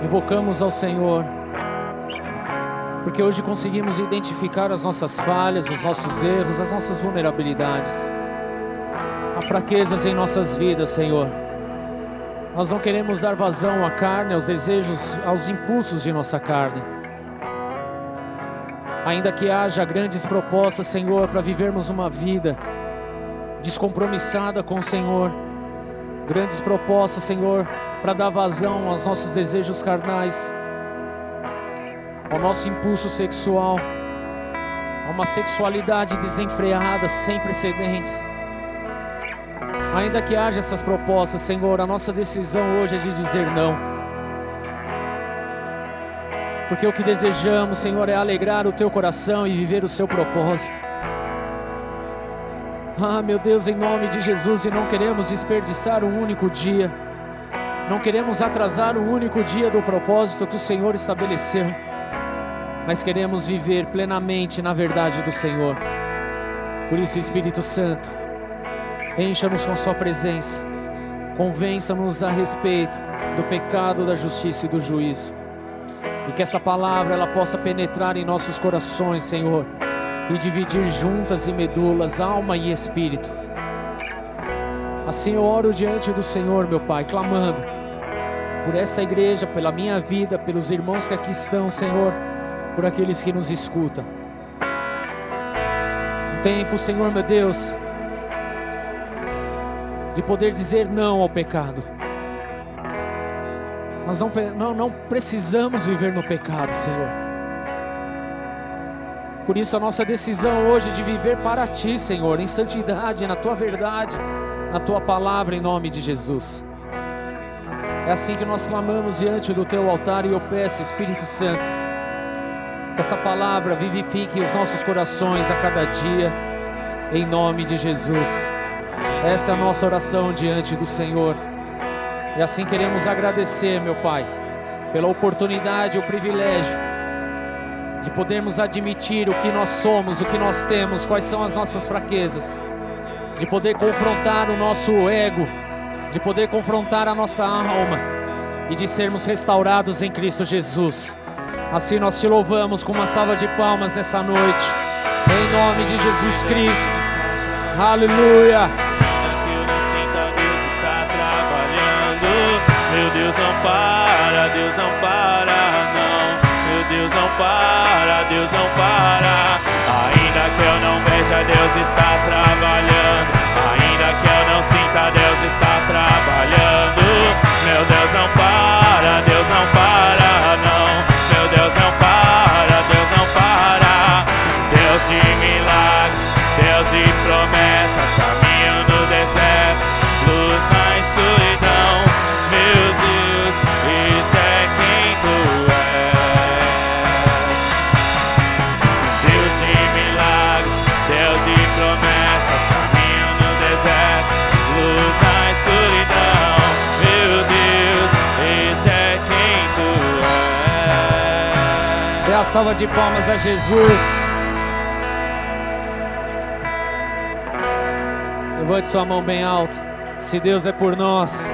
invocamos ao Senhor, porque hoje conseguimos identificar as nossas falhas, os nossos erros, as nossas vulnerabilidades, há fraquezas em nossas vidas, Senhor. Nós não queremos dar vazão à carne, aos desejos, aos impulsos de nossa carne. Ainda que haja grandes propostas, Senhor, para vivermos uma vida descompromissada com o Senhor, grandes propostas, Senhor, para dar vazão aos nossos desejos carnais, ao nosso impulso sexual, a uma sexualidade desenfreada, sem precedentes. Ainda que haja essas propostas, Senhor, a nossa decisão hoje é de dizer não. Porque o que desejamos, Senhor, é alegrar o teu coração e viver o seu propósito. Ah, meu Deus, em nome de Jesus, e não queremos desperdiçar um único dia, não queremos atrasar um único dia do propósito que o Senhor estabeleceu, mas queremos viver plenamente na verdade do Senhor. Por isso, Espírito Santo, encha-nos com Sua presença, convença-nos a respeito do pecado, da justiça e do juízo. E que essa palavra ela possa penetrar em nossos corações, Senhor, e dividir juntas e medulas, alma e espírito. Assim eu oro diante do Senhor, meu Pai, clamando por essa igreja, pela minha vida, pelos irmãos que aqui estão, Senhor, por aqueles que nos escutam. Um tempo, Senhor, meu Deus, de poder dizer não ao pecado. Nós não, não, não precisamos viver no pecado, Senhor. Por isso a nossa decisão hoje de viver para Ti, Senhor, em santidade, na Tua verdade, na Tua palavra, em nome de Jesus. É assim que nós clamamos diante do Teu altar e eu peço, Espírito Santo, que essa palavra vivifique os nossos corações a cada dia, em nome de Jesus. Essa é a nossa oração diante do Senhor. E assim queremos agradecer, meu Pai, pela oportunidade e o privilégio de podermos admitir o que nós somos, o que nós temos, quais são as nossas fraquezas, de poder confrontar o nosso ego, de poder confrontar a nossa alma e de sermos restaurados em Cristo Jesus. Assim nós te louvamos com uma salva de palmas nessa noite, em nome de Jesus Cristo. Aleluia. Deus não para, Deus não para, Deus não para, Deus não para. Ainda que eu não veja, Deus está trabalhando. Ainda que eu não sinta, Deus está trabalhando. Meu Deus não para, Deus não para, salva de palmas a Jesus. Levante sua mão bem alto. Se Deus é por nós,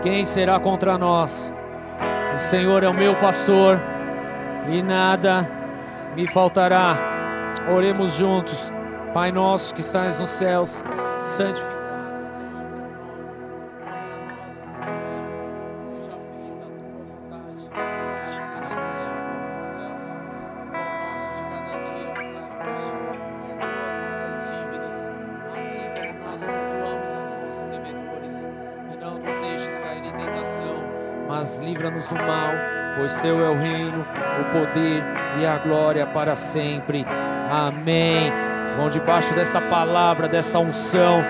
quem será contra nós? O Senhor é o meu pastor e nada me faltará. Oremos juntos. Pai nosso que estás nos céus, santificado glória para sempre. Amém. Vão debaixo dessa palavra, desta unção.